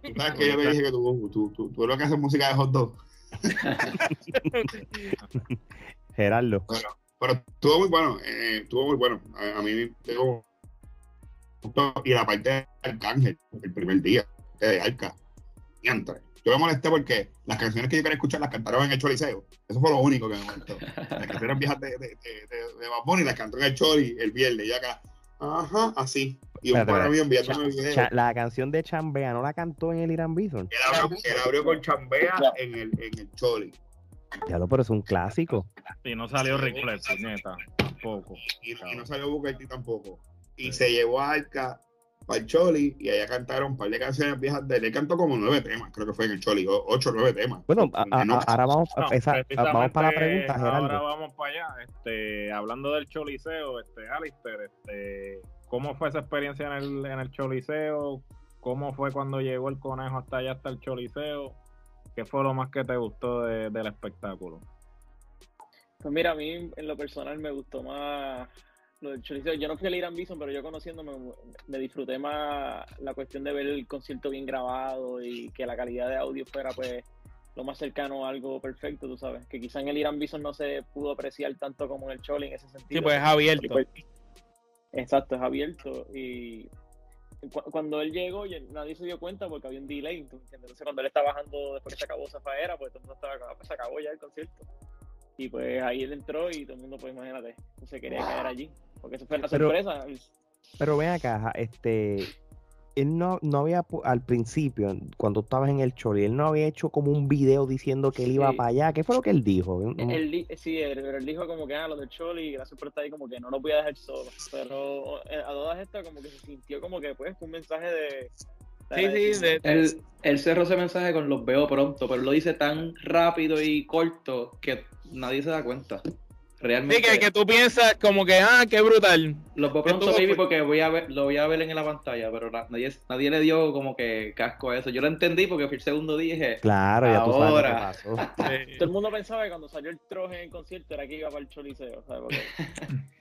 Tú sabes que yo te dije que tú, tú, tú, tú, lo que haces música de hot dog. Gerardo. Bueno, pero estuvo muy bueno, eh, estuvo muy bueno. A, a mí tengo y la parte de Arcángel, el primer día, de Arca. Y. Yo me molesté porque las canciones que yo quería escuchar las cantaron en el Choliseo. Eso fue lo único que me molestó. Las canciones viejas de, de, de, de, de Bad Bunny las cantó en el Choli el viernes. Y acá, ajá, así. Y un par de enviándome video. La canción de Chambea no la cantó en el Irán Bison. Él abrió, él abrió con Chambea en el, en el Choli. Ya lo, pero es un clásico. Y no salió Rick Flex, neta, tampoco. Y, y no salió Booker tampoco y se llevó a Arca para el Choli y allá cantaron un par de canciones viejas de él. cantó como nueve temas, creo que fue en el Choli, ocho o nueve temas. Bueno, ahora vamos, vamos para la pregunta, Gerardo. Ahora vamos para allá. Este, hablando del Choliseo, este, Alistair, este, ¿cómo fue esa experiencia en el, en el Choliseo? ¿Cómo fue cuando llegó el conejo hasta allá, hasta el Choliseo? ¿Qué fue lo más que te gustó del espectáculo? Pues mira, a mí en lo personal me gustó más yo no fui al Irán Bison, pero yo conociéndome me disfruté más la cuestión de ver el concierto bien grabado y que la calidad de audio fuera pues lo más cercano a algo perfecto, tú sabes. Que quizá en el Irán Bison no se pudo apreciar tanto como en el Choli en ese sentido. Sí, pues es abierto. Pues, exacto, es abierto. Y cuando él llegó, nadie se dio cuenta porque había un delay. Entonces, cuando él estaba bajando después que se acabó Zafaera, pues todo el mundo estaba, pues se acabó ya el concierto. Y pues ahí él entró y todo el mundo, pues imagínate, se quería quedar allí. Porque eso fue la sorpresa. Pero ven acá, este, él no, no había, al principio, cuando estabas en el Choli, él no había hecho como un video diciendo que él iba para allá. ¿Qué fue lo que él dijo? Él, sí, él, dijo como que, ah, lo del Choli, gracias por estar ahí, como que no lo voy a dejar solo. Pero eh, a todas estas, como que se sintió como que, pues, un mensaje de... Sí, sí, él, él cerró ese mensaje con los veo pronto, pero lo dice tan rápido y corto que nadie se da cuenta. Realmente. Sí, que, tú piensas como que, ah, qué brutal. Lo veo pronto, baby, porque voy a ver, lo voy a ver en la pantalla, pero nadie, nadie le dio como que casco a eso. Yo lo entendí porque fui el segundo día y dije, claro, ya tú sabes qué pasó. Todo el mundo pensaba que cuando salió el troje en el concierto era que iba para el choliseo, ¿sabes?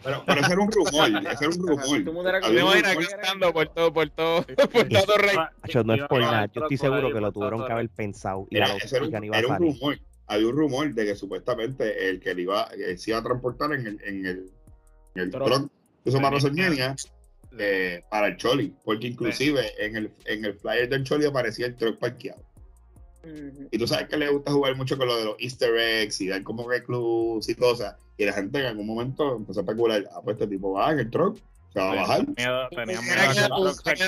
pero, pero ese era un rumor, ese era un rumor. Todo el mundo era cantando por todo, por todo, por todo rey. Yo no es por nada, yo estoy seguro que lo tuvieron que haber pensado y a los era un, era un rumor había un rumor de que supuestamente el que le iba, se iba a transportar en el, en el, en el truck de eh, para el Choli, porque inclusive en el, en el flyer del Choli aparecía el truck parqueado. Y tú sabes que le gusta jugar mucho con lo de los easter eggs y dar como que y cosas. Y la gente en algún momento empezó a especular, ah, pues este tipo va en el truck se va a bajar. Miedo, tenía miedo, a, que el truck, se, tenía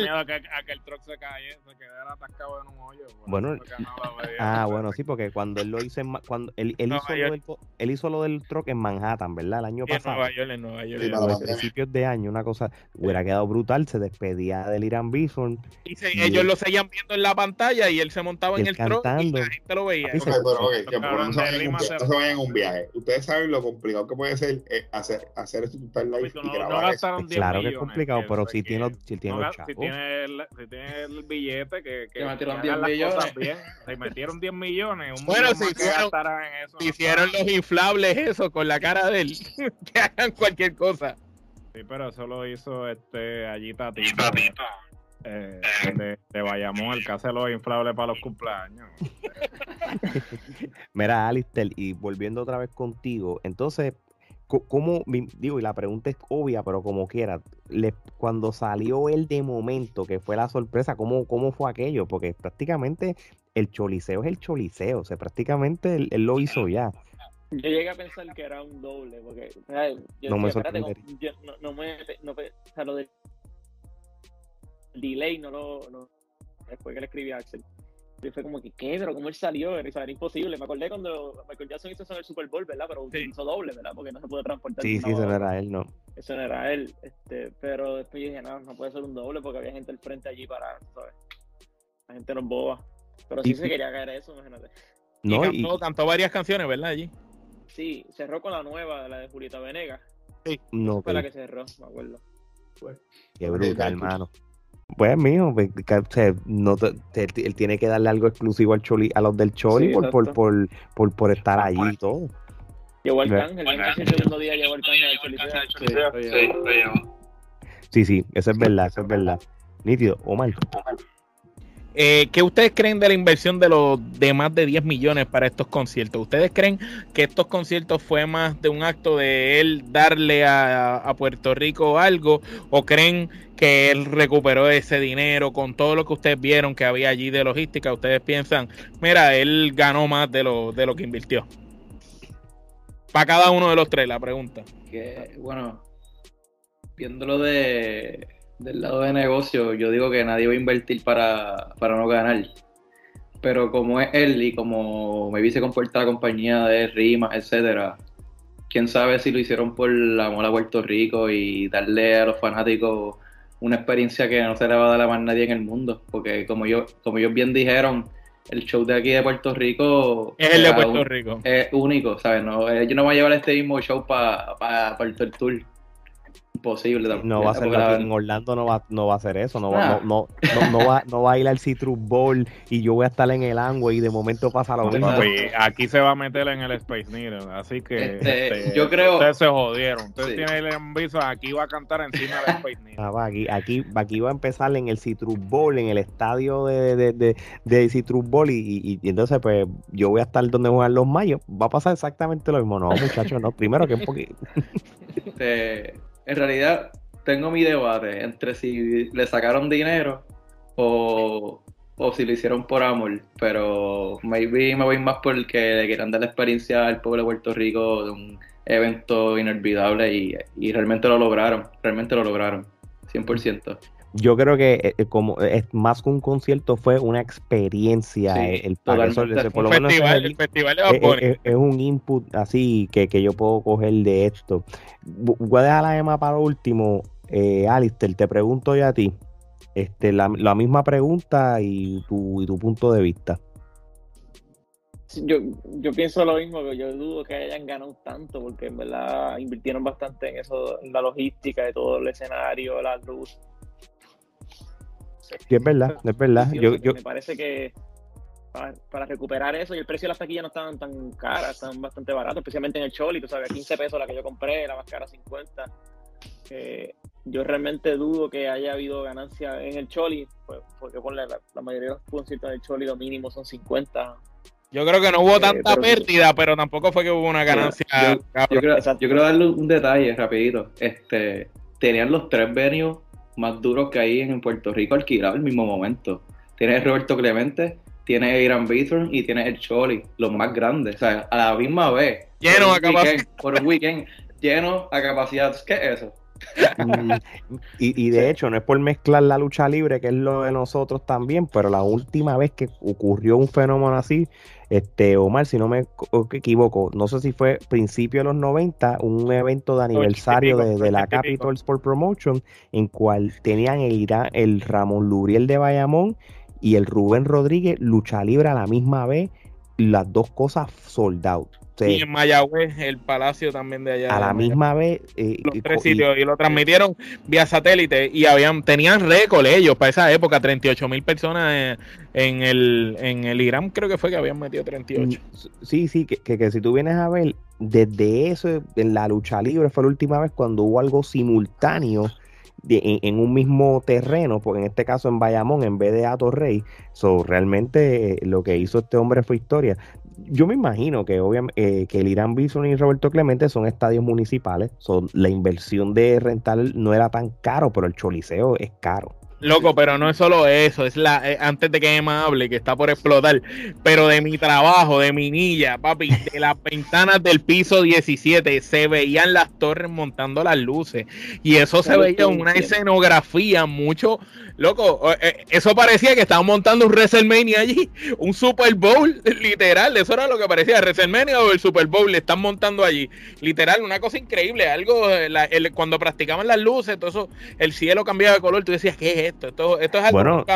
miedo a, que, a que el truck se cayera, se quedara atascado en un hoyo. Bueno, ah, bueno, sí, porque cuando él lo hizo en, cuando él, él hizo lo del, él hizo lo del truck en Manhattan, ¿verdad? El año pasado. En Nueva York, en Nueva York. Sí, a principios de año, una cosa hubiera quedado brutal, se despedía del Irán Bison. Y, se, y ellos lo seguían viendo en la pantalla y él se montaba en el truck y la gente lo veía. Okay, pero, okay, que no se vayan en un viaje. Ustedes saben lo complicado que puede ser eh, hacer, hacer esto live y grabar Claro que es complicado, pero si tiene, si tiene no, Si tiene, el, si tiene el billete, que, que, metieron 10 millones. Bien. Se metieron 10 millones. Un bueno, si hicieron, en eso, hicieron los inflables eso con la cara de él. que hagan cualquier cosa. Sí, pero eso lo hizo este allí Tatito. Eh, de, de Bayamón, el que hace los inflables para los cumpleaños. Mira, Alistair, y volviendo otra vez contigo, entonces ¿Cómo, digo, y la pregunta es obvia, pero como quiera, cuando salió él de momento, que fue la sorpresa, ¿cómo, ¿cómo fue aquello? Porque prácticamente el choliseo es el choliseo, o sea, prácticamente él, lo hizo ya. Yo llegué a pensar que era un doble, porque no, me sorprendería. no, me, no, o sea, lo del delay no lo, no, después que le escribí a Axel, y fue como que, ¿qué? Pero ¿cómo él salió? Era, imposible. Me acordé cuando Michael Jackson hizo eso en el Super Bowl, ¿verdad? Pero hizo doble, ¿verdad? Porque no se puede transportar. Sí, sí, eso no era él, ¿no? Eso no era él. Este, pero después dije, no, no puede ser un doble porque había gente al frente allí para, ¿sabes? La gente no es boba. Pero sí se quería caer eso, imagínate. No, y cantó, cantó, varias canciones, ¿verdad? Allí. Sí, cerró con la nueva, la de Julieta Venegas. Sí. No, fue la que cerró, me acuerdo. Qué brutal, hermano. Pues mío, pues, no él tiene que darle algo exclusivo al Choli, a los del Choli por, por, por, por, por, estar allí y todo. Llegó el Cángel, el segundo día llegó el Cángel al Sí, sí, eso es verdad, eso es verdad. Nítido, Omar. Eh, ¿Qué ustedes creen de la inversión de los de más de 10 millones para estos conciertos? ¿Ustedes creen que estos conciertos fue más de un acto de él darle a, Puerto Rico algo? ¿O creen que él recuperó ese dinero con todo lo que ustedes vieron que había allí de logística? ¿Ustedes piensan, mira, él ganó más de lo, de lo que invirtió? Para cada uno de los tres, la pregunta. Que, bueno, viéndolo de del lado de negocio, yo digo que nadie va a invertir para, no ganar. Pero como es él y como me viste comportar la compañía de rimas, etcétera, quién sabe si lo hicieron por la mola Puerto Rico y darle a los fanáticos una experiencia que no se le va a dar a más nadie en el mundo. Porque como yo, como ellos bien dijeron, el show de aquí de Puerto Rico es el de Puerto Rico. Es único, ¿sabes? No, ellos no van a llevar este mismo show para pa, pa el tour posible. No va a ser en Orlando no va, no va a hacer eso, no va, no, no, no, va, no va a ir al Citrus Bowl y yo voy a estar en el ángulo y de momento pasa lo mismo. aquí se va a meter en el Space Needle, así que este, este, yo creo ustedes se jodieron. Ustedes tienen el enviso, aquí va a cantar encima del Space Needle. Ah, aquí, aquí, aquí va a empezar en el Citrus Bowl, en el estadio de, de, de, de Citrus Bowl y, y, entonces pues yo voy a estar donde juegan los mayos. Va a pasar exactamente lo mismo. No, muchachos, no. Primero que un poquito. Este, en realidad tengo mi debate entre si le sacaron dinero o, si lo hicieron por amor, pero maybe me voy más porque le quieran dar la experiencia al pueblo de Puerto Rico de un evento inolvidable y, y realmente lo lograron, realmente lo lograron, 100% yo creo que eh, eh, como es más que un concierto fue una experiencia eh, el, por lo menos el, festival es, un input así que, que, yo puedo coger de esto. Voy a dejar la EMA para último. Eh, Alistair te pregunto ya a ti este la, la misma pregunta y tu, y tu punto de vista. Yo, yo pienso lo mismo, que yo dudo que hayan ganado tanto, porque en verdad invirtieron bastante en eso, en la logística de todo el escenario, la luz. Sí, es verdad, es verdad. Yo, yo... Me parece que para, recuperar eso y el precio de las taquillas no estaban tan caras, están bastante baratos, especialmente en el Choli, tú sabes, 15 pesos la que yo compré, la más cara 50. yo realmente dudo que haya habido ganancia en el Choli, pues, porque la, la, mayoría de los conciertos del Choli lo mínimo son 50. Yo creo que no hubo eh, tanta pérdida, pero tampoco fue que hubo una ganancia. Yo, quiero, darle un detalle rapidito. Este, tenían los tres venues más duros que hay en Puerto Rico alquilados al mismo momento. Tienes Roberto Clemente, tiene Irán Bithorn y tiene el Choli, los más grandes. O sea, a la misma vez. Lleno a capacidad. Por un weekend, lleno a capacidad. ¿Qué es eso? Mm, y, y, de hecho, no es por mezclar la lucha libre, que es lo de nosotros también, pero la última vez que ocurrió un fenómeno así, este Omar, si no me equivoco, no sé si fue principio de los 90, un evento de aniversario de, la Capital Sport Promotion, en cual tenían el, el Ramón Lubriel de Bayamón y el Rubén Rodríguez lucha libre a la misma vez, las dos cosas sold out. Y en Mayagüez, el palacio también de allá. A la misma vez. Eh, los tres sitios. Y lo transmitieron vía satélite. Y habían tenían récord ellos para esa época. 38 mil personas en, el, en el Irán, creo que fue que habían metido 38. Mm, sí, sí, que, que, que si tú vienes a ver, desde eso, en la lucha libre, fue la última vez cuando hubo algo simultáneo en, un mismo terreno, porque en este caso en Bayamón, en vez de Ato Rey, so, realmente eh, lo que hizo este hombre fue historia. Yo me imagino que obviamente eh, que el Irán Bison y Roberto Clemente son estadios municipales, son la inversión de rental no era tan caro, pero el choliseo es caro. Loco, pero no es solo eso, es la eh, antes de que Emma hable, que está por explotar, pero de mi trabajo, de mi niña, papi, de las ventanas del piso 17 se veían las torres montando las luces y eso se veía una escenografía mucho Loco, eh, eso parecía que estaban montando un WrestleMania allí, un Super Bowl, literal, eso era lo que parecía, WrestleMania o el Super Bowl, le están montando allí, literal, una cosa increíble, algo, cuando practicaban las luces, todo eso, el cielo cambiaba de color, tú decías, ¿qué es esto? Esto, esto es algo... Bueno,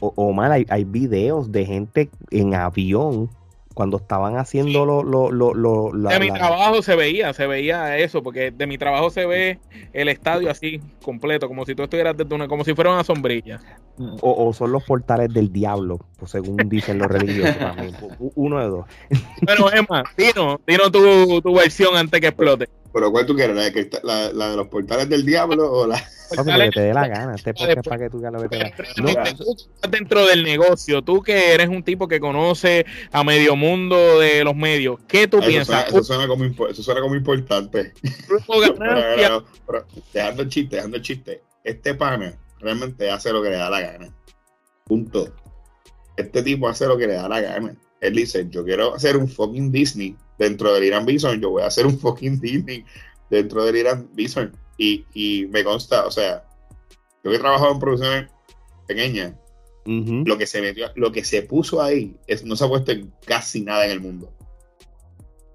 Omar, hay, hay videos de gente en avión cuando estaban haciendo lo, lo, lo, de mi trabajo se veía, se veía eso, porque de mi trabajo se ve el estadio así completo, como si tú estuvieras desde una, como si fuera una sombrilla. O, son los portales del diablo, pues según dicen los religiosos también. Uno de dos. Bueno, Emma, dinos, dinos tu, tu versión antes que explote. ¿Pero cuál tú quieres? ¿La, la, de los portales del diablo o la...? No, que te dé la gana. Este podcast para que tú lo que te no, Dentro del negocio, tú que eres un tipo que conoce a medio mundo de los medios, ¿qué tú piensas? eso, suena como, eso suena como importante. pero, dejando el chiste, dejando el chiste. Este pana realmente hace lo que le da la gana. Punto. Este tipo hace lo que le da la gana. Él dice, yo quiero hacer un fucking Disney dentro del Irán Bison, yo voy a hacer un fucking Disney dentro del Irán Bison. Y, y me consta, o sea, yo he trabajado en producciones pequeñas. Lo que se metió, lo que se puso ahí es, no se ha puesto en casi nada en el mundo.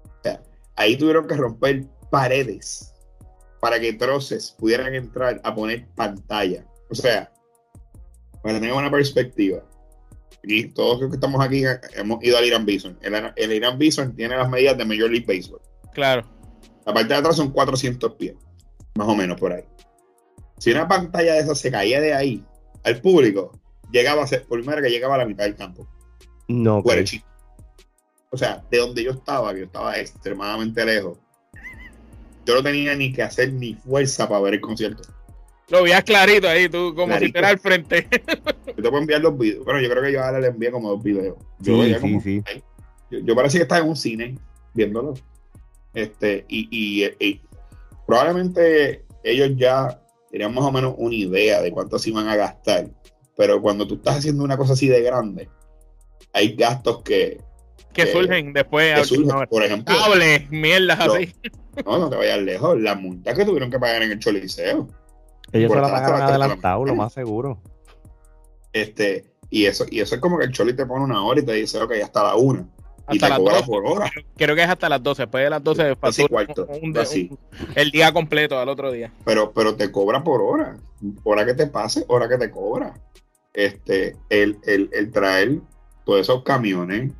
O sea, ahí tuvieron que romper paredes para que troces pudieran entrar a poner pantalla. O sea, para tener una perspectiva, y todos los que estamos aquí hemos ido al Irán Bison. El, Irán Bison tiene las medidas de Major League Baseball. Claro. La parte de atrás son 400 pies, más o menos por ahí. Si una pantalla de esas se caía de ahí al público, llegaba a ser, por primera que llegaba a la mitad del campo. No. O sea, de donde yo estaba, que yo estaba extremadamente lejos, yo no tenía ni que hacer ni fuerza para ver el concierto. Lo veías clarito ahí, tú, como si fuera al frente. yo te puedo enviar los videos. Bueno, yo creo que yo ahora le envié como dos videos. Yo sí, sí, sí. Yo, parecía que estaba en un cine viéndolo. Este, y, y, probablemente ellos ya tenían más o menos una idea de cuánto se iban a gastar. Pero cuando tú estás haciendo una cosa así de grande, hay gastos que. Que, surgen después. Que surgen, por ejemplo. Cables, mierdas así. No, no te vayas lejos. La multa que tuvieron que pagar en el Choliseo ellos se la pagaron adelantado, lo más seguro. Este, y eso, y eso es como que el Choli te pone una hora y te dice, ok, hasta la una. Y te cobra por hora. Creo que es hasta las 12. Después de las 12 pasó cuarto, el día completo al otro día. Pero, pero te cobra por hora. Hora que te pase, hora que te cobra. Este, el, el, el traer todos esos camiones,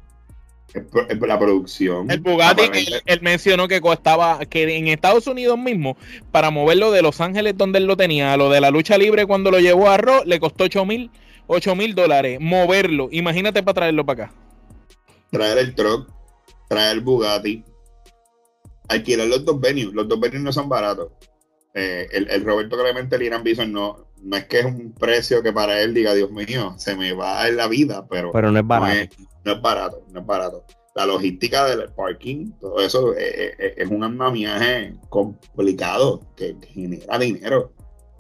la producción. El Bugatti, él, mencionó que costaba, que en Estados Unidos mismo, para moverlo de Los Ángeles donde él lo tenía, a lo de la lucha libre cuando lo llevó a Raw, le costó 8 mil 8 mil dólares. Moverlo, imagínate para traerlo para acá. Traer el truck, traer el Bugatti, alquilar los dos venues. Los dos venues no son baratos. Eh, el, Roberto Clemente, el Irán Bison, no, no es que es un precio que para él diga, Dios mío, se me va en la vida, pero, pero no es barato. No es, barato, no es barato. La logística del parking, todo eso eh, eh, es, un andamiaje complicado que, genera dinero.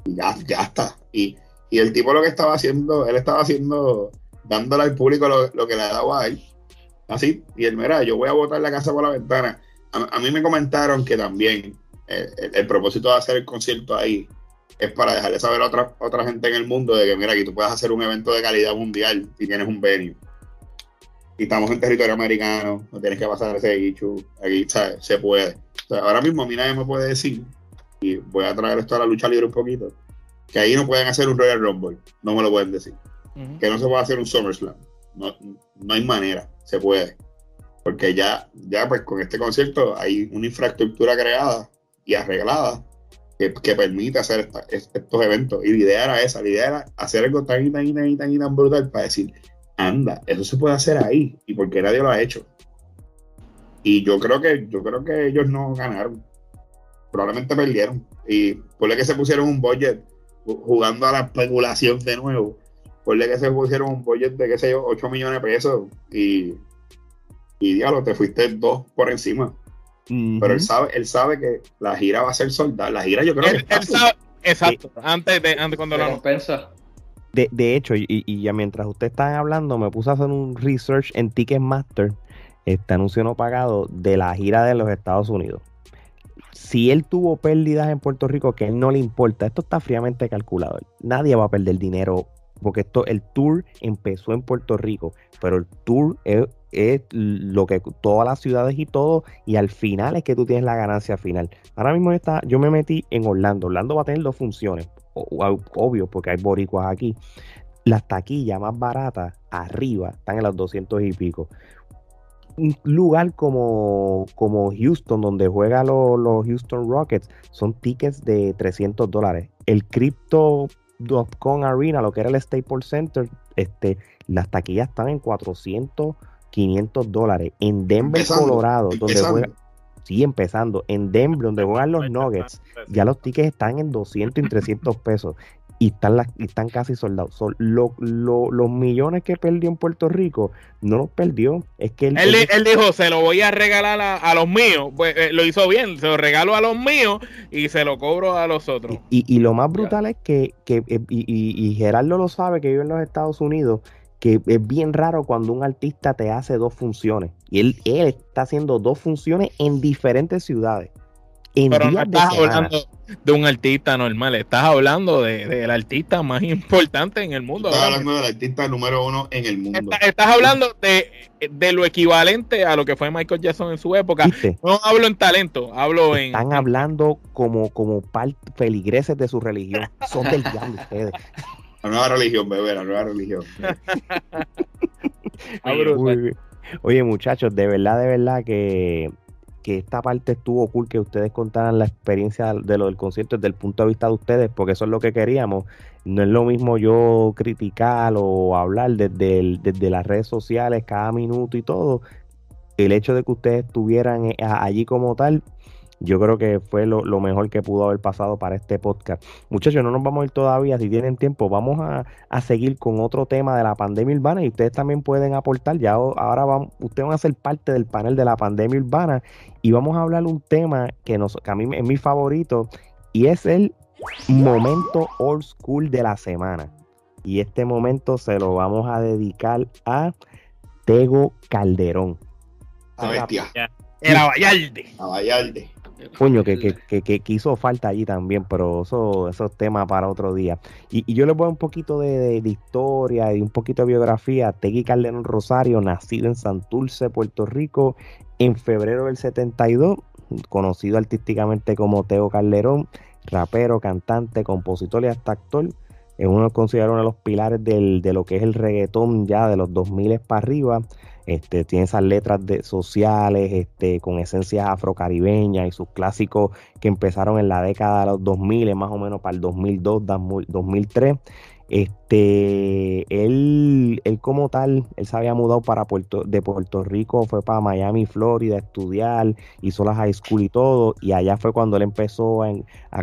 Y ya está. Y, el tipo lo que estaba haciendo, él estaba haciendo, dándole al público lo, que le ha dado a él. Así. Y él, mira, yo voy a botar la casa por la ventana. A, mí me comentaron que también el, propósito de hacer el concierto ahí es para dejarle saber a otra, otra gente en el mundo de que, mira, aquí tú puedes hacer un evento de calidad mundial si tienes un venue. Y estamos en territorio americano, no tienes que pasar ese guicho, aquí ¿sabes? se puede. ahora mismo a mí nadie me puede decir, y voy a traer esto a la lucha libre un poquito, que ahí no pueden hacer un Royal Rumble, no me lo pueden decir. Que no se puede hacer un SummerSlam, no, no hay manera, se puede. Porque ya, ya pues con este concierto hay una infraestructura creada y arreglada que, permite hacer estos eventos. Y la idea era esa, la idea era hacer algo tan, tan, tan, tan, tan brutal para decir, anda, eso se puede hacer ahí, y porque nadie lo ha hecho. Y yo creo que, yo creo que ellos no ganaron. Probablemente perdieron. Y por que se pusieron un budget jugando a la especulación de nuevo. Por que se pusieron un budget de, qué sé yo, 8 millones de pesos. Y, y diablo, te fuiste dos por encima. Pero él sabe, él sabe que la gira va a ser soldada. La gira yo creo que Exacto, antes de antes cuando la pensa. De, de hecho, y, ya mientras ustedes están hablando, me puse a hacer un research en Ticketmaster, este anuncio no pagado de la gira de los Estados Unidos. Si él tuvo pérdidas en Puerto Rico, que a él no le importa, esto está fríamente calculado. Nadie va a perder dinero porque esto, el tour empezó en Puerto Rico, pero el tour es, lo que todas las ciudades y todo, y al final es que tú tienes la ganancia final. Ahora mismo está, yo me metí en Orlando. Orlando va a tener dos funciones, obvio, porque hay boricuas aquí. Las taquillas más baratas arriba están en los 200 y pico. Un lugar como, como Houston, donde juegan los, Houston Rockets, son tickets de 300 dólares. El Crypto con Arena, lo que era el Staples Center, este, las taquillas están en 400, 500 dólares. En Denver, Colorado, donde juega, sí, empezando. En Denver, donde juegan los Nuggets, ya los tickets están en 200 y 300 pesos y están, las, están casi soldados. Son los millones que perdió en Puerto Rico, no los perdió. Es que él, él, dijo, se lo voy a regalar a, los míos. Pues eh, lo hizo bien, se lo regalo a los míos y se lo cobro a los otros. Y, lo más brutal es que, que eh, y, Gerardo lo sabe, que vive en los Estados Unidos, que es bien raro cuando un artista te hace dos funciones. Y él, él está haciendo dos funciones en diferentes ciudades. Pero no estás hablando de un artista normal, estás hablando del de, artista más importante en el mundo. Estás hablando del artista número uno en el mundo. Estás, hablando de, de, lo equivalente a lo que fue Michael Jackson en su época. No hablo en talento, hablo en. Están hablando como, como feligreses de su religión. Son del diablo ustedes. La nueva religión, bebé, la nueva religión. Oye, muchachos, de verdad, de verdad que que esta parte estuvo cool, que ustedes contaran la experiencia de lo del concierto desde el punto de vista de ustedes, porque eso es lo que queríamos. No es lo mismo yo criticar o hablar desde, desde las redes sociales cada minuto y todo. El hecho de que ustedes estuvieran eh, allí como tal, yo creo que fue lo, mejor que pudo haber pasado para este podcast. Muchachos, no nos vamos a ir todavía, si tienen tiempo, vamos a, seguir con otro tema de la pandemia urbana y ustedes también pueden aportar, ya ahora vamos, ustedes van a ser parte del panel de la pandemia urbana y vamos a hablar un tema que, nos, que a mí es mi favorito y es el momento old school de la semana. Y este momento se lo vamos a dedicar a Tego Calderón. A bestia. Era Vallarde. A Vallarde. Coño, que, que, que, hizo falta allí también, pero eso, eso es tema para otro día. Y, yo le pongo un poquito de, historia y un poquito de biografía. Tegui Calderón Rosario, nacido en Santurce, Puerto Rico, en febrero del 72, conocido artísticamente como Teo Calderón, rapero, cantante, compositor y hasta actor. Es uno considera uno de los pilares del, de lo que es el reggaetón ya de los 2000 para arriba. Este, tiene esas letras de, sociales este, con esencias afrocaribeñas y sus clásicos que empezaron en la década de los 2000, más o menos para el 2002, 2003. Este, él, él como tal, él se había mudado para Puerto, de Puerto Rico, fue para Miami, Florida, a estudiar, hizo la high school y todo, y allá fue cuando él empezó a,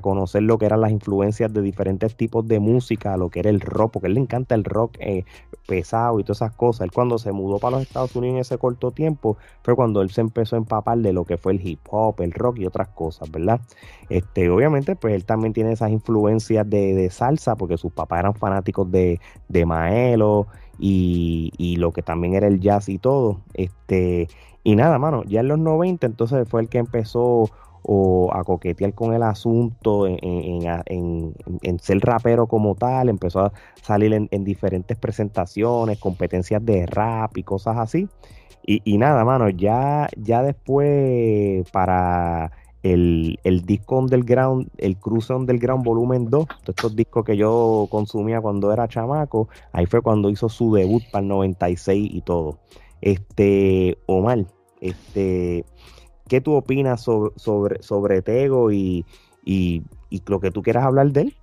conocer lo que eran las influencias de diferentes tipos de música, lo que era el rock, porque él le encanta el rock eh, pesado y todas esas cosas. Él cuando se mudó para los Estados Unidos en ese corto tiempo, fue cuando él se empezó a empapar de lo que fue el hip hop, el rock y otras cosas, ¿verdad? Este, obviamente, pues él también tiene esas influencias de, de salsa, porque sus papás eran fanáticos de, de Maelo y, lo que también era el jazz y todo. Este, y nada, mano, ya en los 90 entonces fue el que empezó a coquetear con el asunto, en, ser rapero como tal, empezó a salir en, diferentes presentaciones, competencias de rap y cosas así. Y, y, nada, mano, ya, ya después para el, el disco Underground, el Cruce Underground Volumen 2, estos discos que yo consumía cuando era chamaco, ahí fue cuando hizo su debut para el 96 y todo. Este, Omar, este, ¿qué tú opinas sobre, sobre, sobre Tego y, y, y lo que tú quieras hablar de él?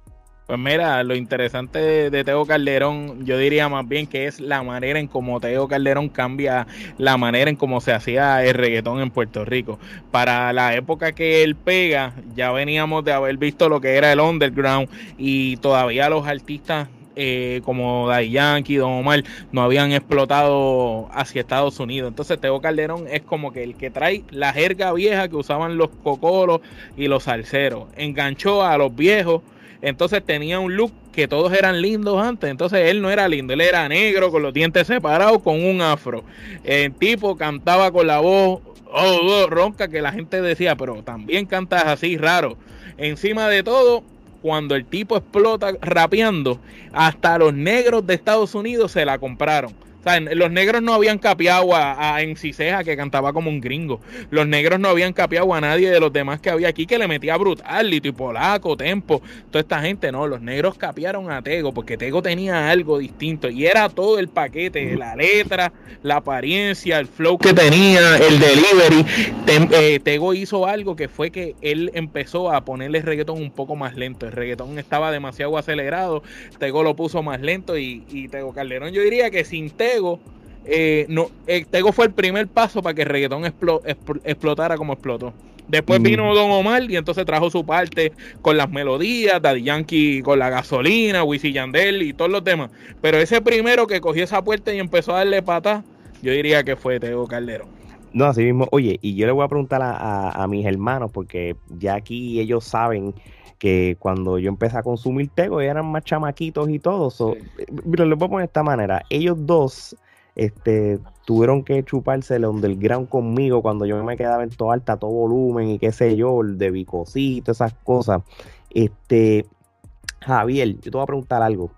Pues mira, lo interesante de, Teo Calderón, yo diría más bien que es la manera en cómo Teo Calderón cambia la manera en cómo se hacía el reggaetón en Puerto Rico. Para la época que él pega, ya veníamos de haber visto lo que era el underground y todavía los artistas eh, como Daddy Yankee, Don Omar, no habían explotado hacia Estados Unidos. Entonces Teo Calderón es como que el que trae la jerga vieja que usaban los cocolos y los salseros. Enganchó a los viejos entonces tenía un look que todos eran lindos antes. Entonces él no era lindo, él era negro, con los dientes separados, con un afro. El tipo cantaba con la voz oh, oh, ronca que la gente decía, pero también cantas así raro. Encima de todo, cuando el tipo explota rapeando, hasta los negros de Estados Unidos se la compraron los negros no habían capeado a, a Enciseja que cantaba como un gringo. Los negros no habían capeado a nadie de los demás que había aquí que le metía brutal, y Polaco, Tempo, toda esta gente. No, los negros capearon a Tego porque Tego tenía algo distinto y era todo el paquete, la letra, la apariencia, el flow que tenía, el delivery. Eh, Tego hizo algo que fue que él empezó a ponerle reggaetón un poco más lento. El reggaetón estaba demasiado acelerado, Tego lo puso más lento y, y Tego Calderón yo diría que sin Tego Tego, eh, no, eh, Tego fue el primer paso para que el reggaetón explotara como explotó. Después mm. vino Don Omar y entonces trajo su parte con las melodías, Daddy Yankee con la gasolina, Wisin Yandel y todos los demás. Pero ese primero que cogió esa puerta y empezó a darle patas, yo diría que fue Tego Calderón. No, así mismo. Oye, y yo le voy a preguntar a, mis hermanos, porque ya aquí ellos saben que cuando yo empecé a consumir Tego, eran más chamaquitos y todo. So, Pero les voy a poner de esta manera. Ellos dos este, tuvieron que chuparse el underground conmigo cuando yo me quedaba en todo alta, todo volumen y qué sé yo, el de bicocito, esas cosas. Este, Javier, yo te voy a preguntar algo.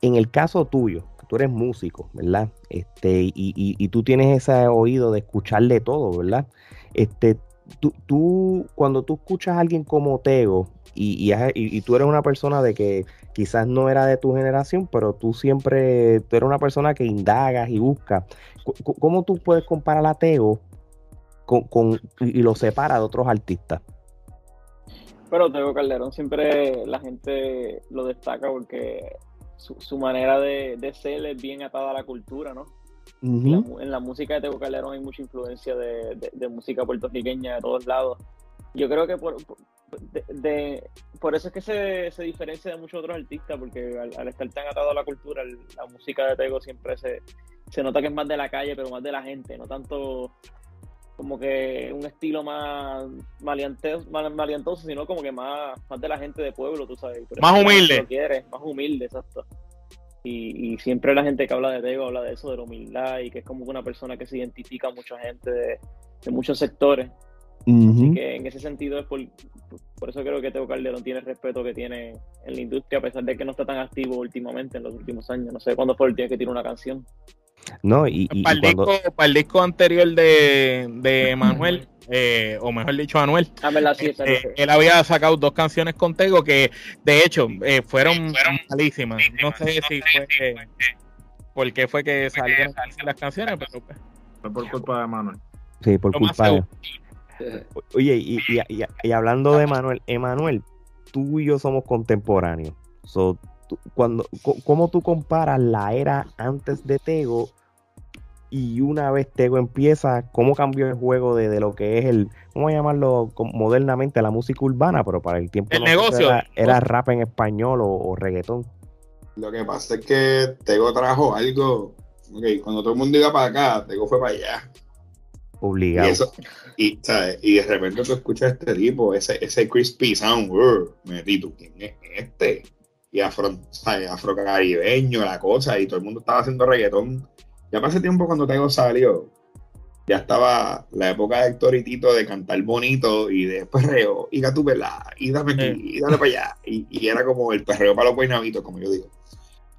En el caso tuyo, tú eres músico, ¿verdad? Este, y, y, tú tienes ese oído de escucharle todo, ¿verdad? Este, tú, tú, cuando tú escuchas a alguien como Tego, y, y, tú eres una persona de que quizás no era de tu generación, pero tú siempre, tú eres una persona que indagas y buscas. ¿Cómo tú puedes comparar a Teo con, y lo separa de otros artistas? Pero Teo Calderón siempre la gente lo destaca porque su, manera de, ser es bien atada a la cultura, ¿no? en, la, música de Teo Calderón hay mucha influencia de, música puertorriqueña de todos lados. Yo creo que por, de, por eso es que se, se, diferencia de muchos otros artistas, porque al, estar tan atado a la cultura, la música de Tego siempre se, se nota que es más de la calle, pero más de la gente, no tanto como que un estilo más maleantoso, sino como que más, más de la gente de pueblo, tú sabes. Más humilde. más humilde, exacto. Y, y, siempre la gente que habla de Tego habla de eso, de la humildad y que es como una persona que se identifica a mucha gente de, de muchos sectores. Así que en ese sentido es por, por eso creo que Teo Calderón tiene el respeto que tiene en la industria, a pesar de que no está tan activo últimamente en los últimos años. No sé cuándo fue el día que tiene una canción. No, y, para, el disco, para, el disco, anterior de, de Manuel, eh, o mejor dicho, Manuel, ah, eh, él había sacado dos canciones con Tego que, de hecho, eh, fueron, malísimas. No sé si fue por qué fue que salieron las canciones, pero pues, fue por culpa de Manuel. Sí, por culpa de. Oye, y, y, y, hablando de Manuel, Emanuel, tú y yo somos contemporáneos. So, cuando, ¿Cómo tú comparas la era antes de Tego y una vez Tego empieza, cómo cambió el juego de, lo que es el, vamos a llamarlo modernamente, la música urbana, pero para el tiempo el negocio era, rap en español o, reggaetón? Lo que pasa es que Tego trajo algo, okay, cuando todo el mundo iba para acá, Tego fue para allá. Obligado. Y, y, de repente tú escuchas a este tipo, ese, ese crispy sound, me ¿tú quién es este? Y afro, afrocaribeño, la cosa, y todo el mundo estaba haciendo reggaetón ya pasé tiempo cuando Tego salió, ya estaba la época de Héctor de cantar bonito y de perreo, y gatupela, y dame aquí, y dale para allá. Y, era como el perreo para los buenavitos, como yo digo.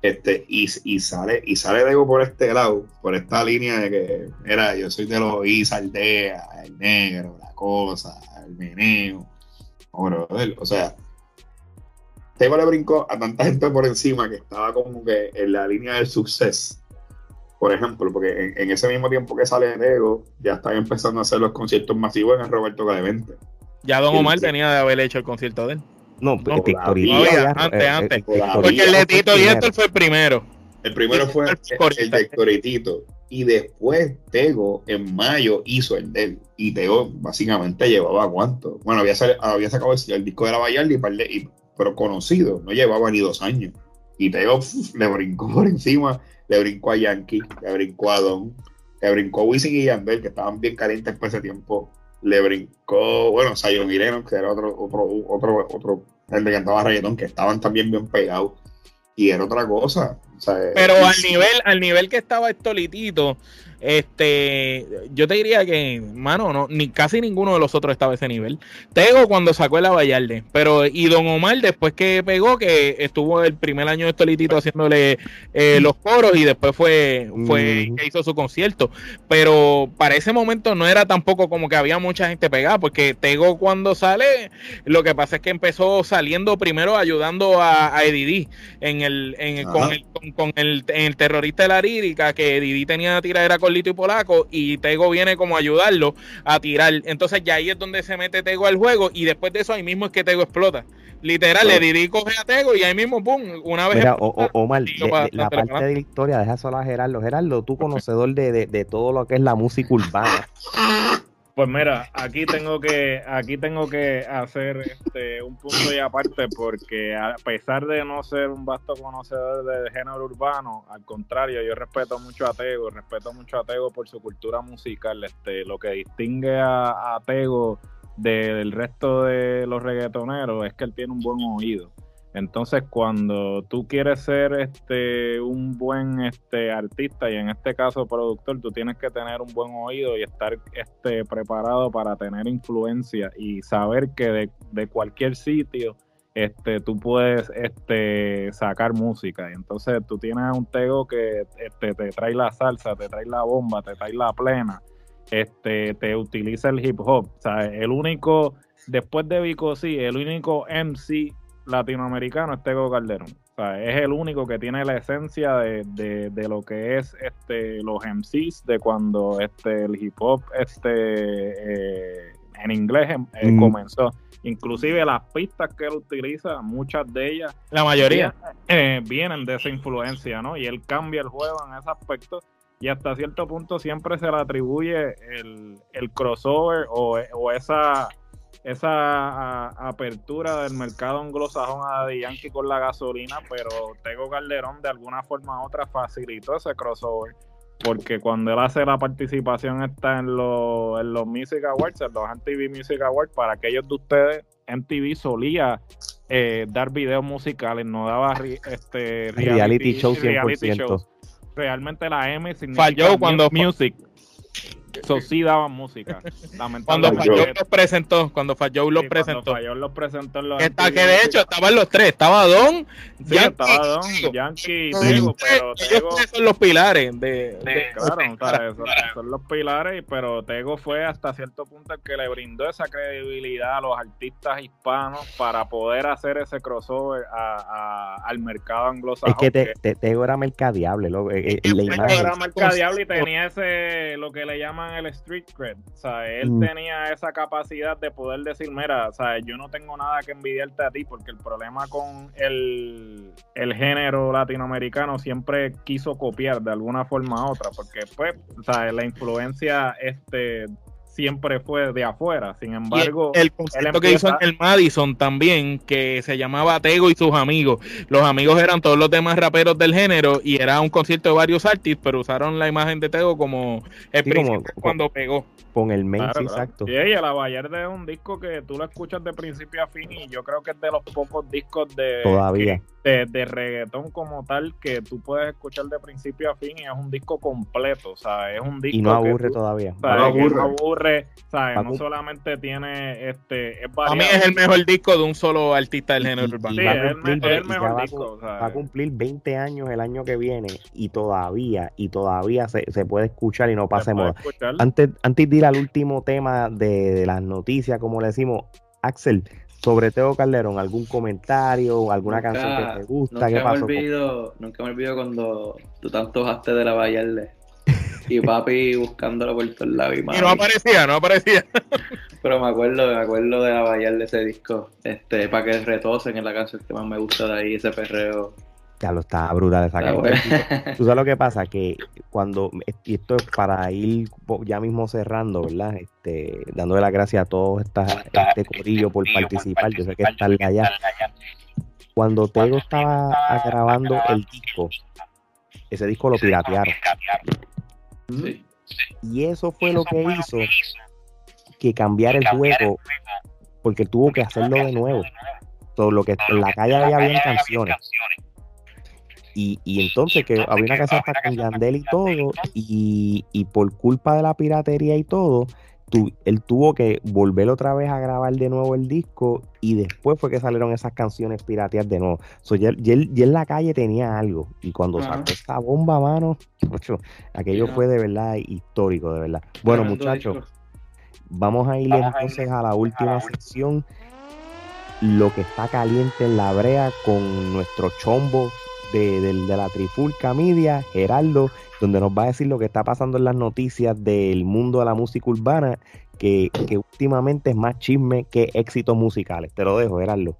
Este, y, y sale, y sale Tego por este lado, por esta línea de que era yo soy de los Isa, aldea, el negro, la cosa, el meneo. o sea, Tego le brincó a tanta gente por encima que estaba como que en la línea del suceso por ejemplo, porque en, ese mismo tiempo que sale Ego, ya están empezando a hacer los conciertos masivos en el Roberto Clemente. Ya Don Omar tenía de haber hecho el concierto de él. No, no antes, eh, antes. porque el de Tito y Héctor fue el primero. El primero fue el, de Héctor y Tito. Y después Tego en mayo hizo el de él. Y Tego básicamente llevaba cuánto. Bueno, había, había sacado el, disco de la Vallardi, pero conocido, no llevaba ni dos años. Y Tego le brincó por encima le brincó a Yankee, le brincó a Don, le brincó a Wisin y Yandel, que estaban bien calientes por ese tiempo, le brincó, bueno, Sayon y que era otro, otro, otro, otro, el de que cantaba reggaetón, que estaban también bien pegados, y era otra cosa. Pero al nivel, al nivel que estaba Estolitito, este, yo te diría que, mano, no, ni casi ninguno de los otros estaba a ese nivel. Tego cuando sacó el Vallarde, pero y Don Omar después que pegó, que estuvo el primer año de Estolitito haciéndole eh, los coros y después fue, fue que hizo su concierto. Pero para ese momento no era tampoco como que había mucha gente pegada, porque Tego cuando sale, lo que pasa es que empezó saliendo primero ayudando a, a en el, en el, con, el, con, el, en el terrorista de la lírica, que Eddie tenía tiradera con y Polaco y Tego viene como a ayudarlo a tirar. Entonces ya ahí es donde se mete Tego al juego y después de eso ahí mismo es que Tego explota. Literal, le Didi coge a Tego y ahí mismo, pum, una vez... Mira, o, Omar, la parte de la historia, deja solo a Gerardo. Gerardo, tú conocedor de, de, de todo lo que es la música urbana. Pues mira, aquí tengo que, aquí tengo que hacer este, un punto y aparte porque a pesar de no ser un vasto conocedor del género urbano, al contrario, yo respeto mucho a Tego, respeto mucho a Tego por su cultura musical. Este, lo que distingue a, a Tego del resto de los reggaetoneros es que él tiene un buen oído. Entonces, cuando tú quieres ser este un buen este artista y en este caso productor, tú tienes que tener un buen oído y estar este preparado para tener influencia y saber que de, cualquier sitio este tú puedes este sacar música. Y entonces tú tienes un tego que este, te trae la salsa, te trae la bomba, te trae la plena, este te utiliza el hip hop, o sea, el único después de Vico sí, el único MC latinoamericano es Tego Calderón. O sea, es el único que tiene la esencia de, lo que es este los MCs de cuando este el hip hop este eh, en inglés em, eh, mm. comenzó. Inclusive las pistas que él utiliza, muchas de ellas, la mayoría, eh, vienen de esa influencia, ¿no? Y él cambia el juego en ese aspecto y hasta cierto punto siempre se le atribuye el, crossover o, o esa esa apertura del mercado anglosajón a Daddy Yankee con la gasolina, pero Tego Calderón de alguna forma u otra facilitó ese crossover, porque cuando él hace la participación está en, los, en los Music Awards, en los MTV Music Awards, para aquellos de ustedes, MTV solía eh, dar videos musicales, no daba este, reality, show 100%. Realmente la M significa Falló cuando music Eso sí daban música. Cuando Falló los presentó, cuando Falló los presentó. Cuando los presentó en los Está, que de hecho estaban los tres, estaba Don, sí, estaba Don, Yankee y Tego, pero Tego son los pilares de, claro, son, los pilares, pero Tego fue hasta cierto punto el que le brindó esa credibilidad a los artistas hispanos para poder hacer ese crossover a, al mercado anglosajón. Es que Tego era mercadiable, lo, eh, eh, Tego era mercadiable y tenía ese, lo que le llaman el street cred, o sea, él mm. tenía esa capacidad de poder decir, mira, o sea, yo no tengo nada que envidiarte a ti, porque el problema con el, el género latinoamericano siempre quiso copiar de alguna forma u otra, porque pues, o sea, la influencia este siempre fue de afuera. Sin embargo, el, concepto que hizo en el Madison también, que se llamaba Tego y sus amigos. Los amigos eran todos los demás raperos del género y era un concierto de varios artistas, pero usaron la imagen de Tego como el cuando pegó. Con el main, exacto. Y ella, La Vallarde es un disco que tú lo escuchas de principio a fin y yo creo que es de los pocos discos de... Todavía de, reggaetón como tal que tú puedes escuchar de principio a fin y es un disco completo, o sea, es un disco y no aburre todavía. no aburre, no, aburre ¿sabes? no solamente tiene este es A mí es el mejor disco de un solo artista del género urbano. Sí, es, el, mejor disco. Va, a cumplir 20 años el año que viene y todavía y todavía se, se puede escuchar y no pasa moda. Antes antes de ir al último tema de, de las noticias, como le decimos, Axel, sobre Teo Calderón, algún comentario, alguna canción que te gusta, nunca ¿qué pasó? Me olvido, nunca me olvido cuando tú tanto bajaste de la Vallarde y papi buscándolo por todos lados. Y, y no aparecía, no aparecía. Pero me acuerdo, me acuerdo de la Vallarde ese disco, este, para que retosen en la canción que más me gusta de ahí, ese perreo ya lo está brutal esa Tú sabes lo que pasa, que cuando, y esto es para ir ya mismo cerrando, ¿verdad? Este, dándole las gracias a todos esta, este corillo por participar, yo sé que están allá. Cuando Tego estaba grabando el disco, ese disco lo piratearon. Y eso fue lo que hizo que cambiara el juego, porque tuvo que hacerlo de nuevo. Todo lo que en la calle había bien canciones. y, entonces que había una canción hasta con Yandel y todo, y, por culpa de la piratería y todo, él tuvo que volver otra vez a grabar de nuevo el disco y después fue que salieron esas canciones pirateadas de nuevo. y, él, en la calle tenía algo y cuando sacó esa bomba, mano, aquello fue de verdad histórico, de verdad. Bueno, muchachos, vamos a ir entonces a la última sección. Lo que está caliente en la brea con nuestro chombo de, la Trifulca Media, Geraldo, donde nos va a decir lo que está pasando en las noticias del mundo de la música urbana, que, últimamente es más chisme que éxitos musicales. Te lo dejo, Geraldo.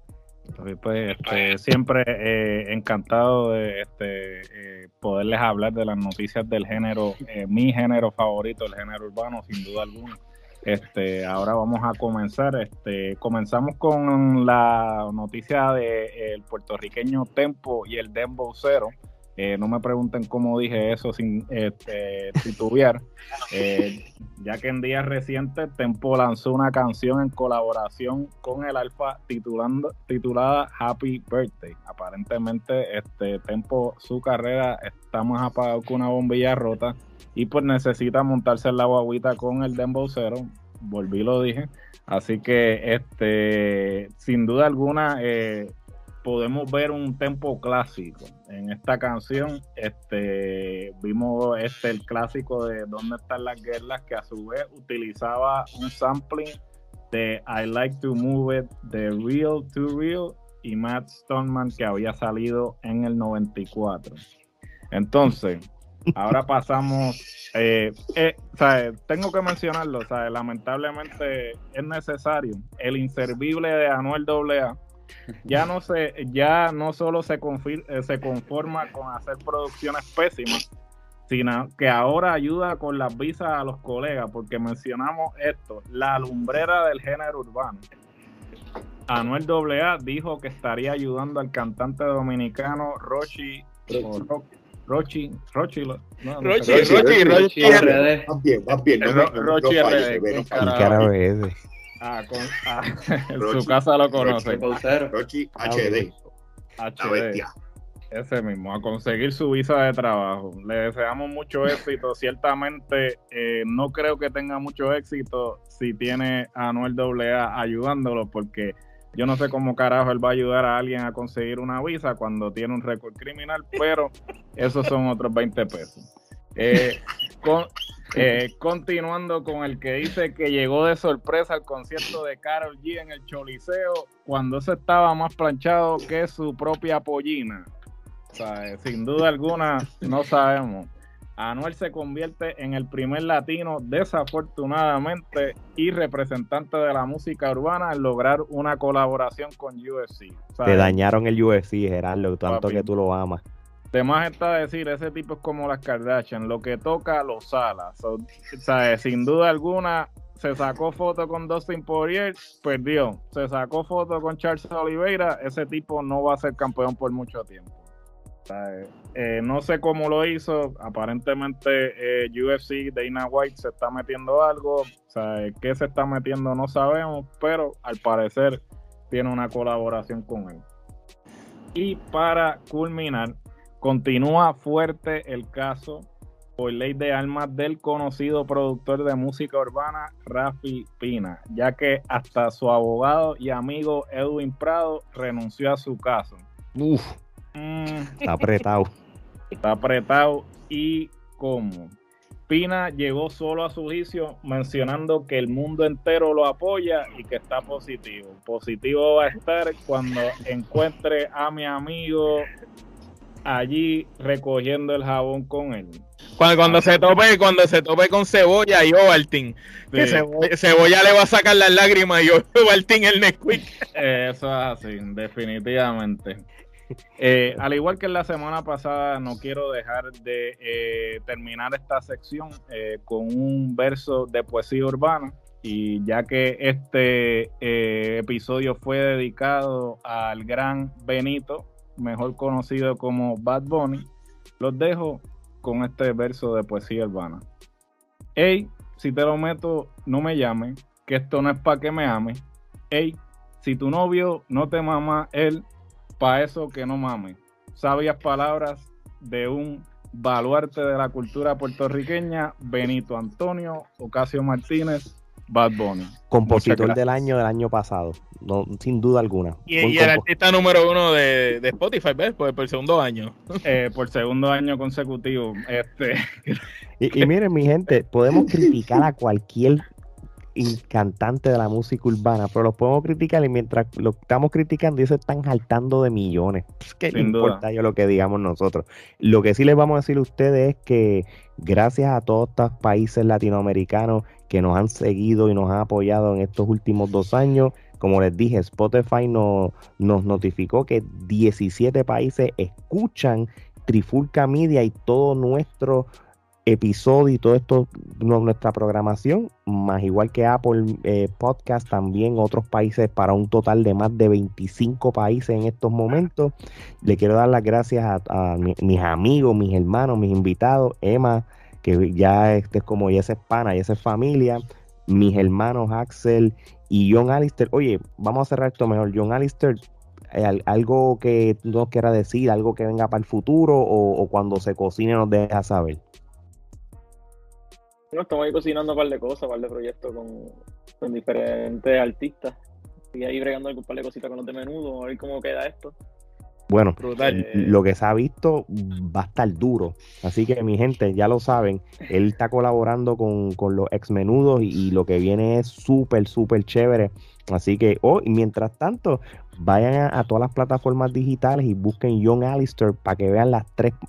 Pues este, siempre eh, encantado de este, eh, poderles hablar de las noticias del género, eh, mi género favorito, el género urbano, sin duda alguna. Este, ahora vamos a comenzar. Este, comenzamos con la noticia de el puertorriqueño Tempo y el Dembow Cero. Eh, no me pregunten cómo dije eso sin este, titubear, eh, ya que en días recientes Tempo lanzó una canción en colaboración con el Alfa titulando, titulada Happy Birthday. Aparentemente, este Tempo, su carrera está más apagado que una bombilla rota y pues necesita montarse en la guaguita con el Dembow Cero. Volví lo dije. Así que este sin duda alguna eh, podemos ver un tempo clásico en esta canción. Este vimos este el clásico de ¿Dónde están las guerras? que a su vez utilizaba un sampling de I Like to Move It de Real to Real y Matt Stoneman que había salido en el 94. Entonces, Ahora pasamos, eh, eh, tengo que mencionarlo, lamentablemente es necesario. El inservible de Anuel AA ya no se, ya no solo se, eh, se conforma con hacer producciones pésimas, sino que ahora ayuda con las visas a los colegas, porque mencionamos esto, la lumbrera del género urbano. Anuel AA dijo que estaría ayudando al cantante dominicano Rochi, Rochi, Rochi, no, Rochi, Rochi, Rochi, RD. Más bien, más bien, Rochi RD. carajo es Ah, con, ah, en su casa lo conoce. Rochi HD. HD. Ese mismo, a conseguir su visa de trabajo. Le deseamos mucho éxito. Ciertamente eh, no creo que tenga mucho éxito si tiene a Anuel AA ayudándolo, porque yo no sé cómo carajo él va a ayudar a alguien a conseguir una visa cuando tiene un récord criminal, pero esos son otros 20 pesos. Eh, eh, continuando con el que dice que llegó de sorpresa al concierto de Carol G en el Choliseo cuando se estaba más planchado que su propia pollina. sin duda alguna, no sabemos. Anuel se convierte en el primer latino, desafortunadamente, y representante de la música urbana en lograr una colaboración con UFC. Te dañaron el UFC, Gerardo, tanto que tú lo amas. De más está decir, ese tipo es como las Kardashian, lo que toca lo sala. Sin duda alguna, se sacó foto con Dustin Poirier, perdió. Se sacó foto con Charles Oliveira, ese tipo no va a ser campeón por mucho tiempo. Eh, no sé cómo lo hizo. Aparentemente eh, UFC, Dana White se está metiendo algo. ¿Qué se está metiendo? No sabemos, pero al parecer tiene una colaboración con él. Y para culminar, continúa fuerte el caso por ley de armas del conocido productor de música urbana Rafi Pina, ya que hasta su abogado y amigo Edwin Prado renunció a su caso. Uf. Mm. Está apretado. Está apretado y cómo. Pina llegó solo a su juicio mencionando que el mundo entero lo apoya y que está positivo. Positivo va a estar cuando encuentre a mi amigo allí recogiendo el jabón con él. Cuando, se tope, cuando se tope con cebolla y Ovaltine. Que cebolla, le va a sacar las lágrimas y Ovaltine el Nesquik. Eso es así, definitivamente. Eh, al igual que en la semana pasada, no quiero dejar de eh, terminar esta sección eh, con un verso de poesía urbana. Y ya que este episodio fue dedicado al gran Benito, mejor conocido como Bad Bunny, los dejo con este verso de poesía urbana. Ey, si te lo meto, no me llames, que esto no es para que me ames. Ey, si tu novio no te mama, él para eso que no mames. Sabias palabras de un baluarte de la cultura puertorriqueña, Benito Antonio Ocasio Martínez, Bad Bunny. Compositor del año del año pasado, no, sin duda alguna. Y, el artista número uno de, Spotify, ¿ves? Por, por, el segundo año. Eh, por segundo año consecutivo. Este. Y, y miren, mi gente, podemos criticar a cualquier cantante de la música urbana, pero los podemos criticar y mientras lo estamos criticando, ellos se están saltando de millones. ¿Qué le importa yo lo que digamos nosotros? Lo que sí les vamos a decir a ustedes es que gracias a todos estos países latinoamericanos que nos han seguido y nos han apoyado en estos últimos dos años, como les dije, Spotify nos notificó que 17 países escuchan Trifulca Media y todo nuestro episodio y todo esto, nuestra programación, más igual que Apple eh, Podcast, también otros países para un total de más de 25 países en estos momentos. Le quiero dar las gracias a, mis amigos, mis hermanos, mis invitados, Emma, que ya este es como ya es pana, ya es familia, mis hermanos Axel y John Alistair. Oye, vamos a cerrar esto mejor. John Alistair, eh, algo que nos quiera decir, algo que venga para el futuro o, o cuando se cocine nos deja saber estamos ahí cocinando un par de cosas, un par de proyectos con, diferentes artistas. Y ahí bregando un par de cositas con los de menudo, a ver cómo queda esto. Bueno, eh, lo que se ha visto va a estar duro. Así que mi gente, ya lo saben, él está colaborando con, los ex menudos y, lo que viene es súper, súper chévere. Así que, oh, y mientras tanto, vayan a, todas las plataformas digitales y busquen John Alistair para que vean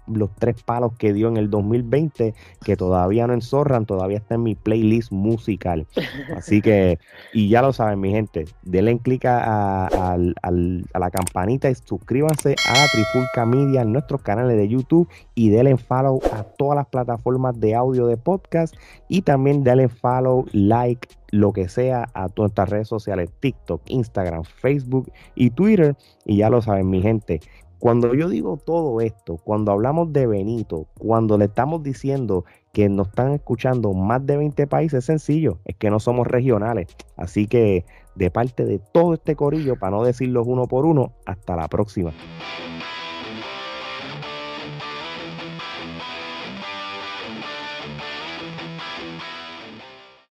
los tres palos que dio en el 2020, que todavía no enzorran, todavía está en mi playlist musical. Así que, y ya lo saben, mi gente, denle clic a, a, la campanita y suscríbanse a Trifulca Media en nuestros canales de YouTube y denle follow a todas las plataformas de audio de podcast y también denle follow, like, lo que sea a todas estas redes sociales, TikTok, Instagram, Facebook y Twitter. Y ya lo saben, mi gente, cuando yo digo todo esto, cuando hablamos de Benito, cuando le estamos diciendo que nos están escuchando más de 20 países, es sencillo, es que no somos regionales. Así que de parte de todo este corillo, para no decirlos uno por uno, hasta la próxima.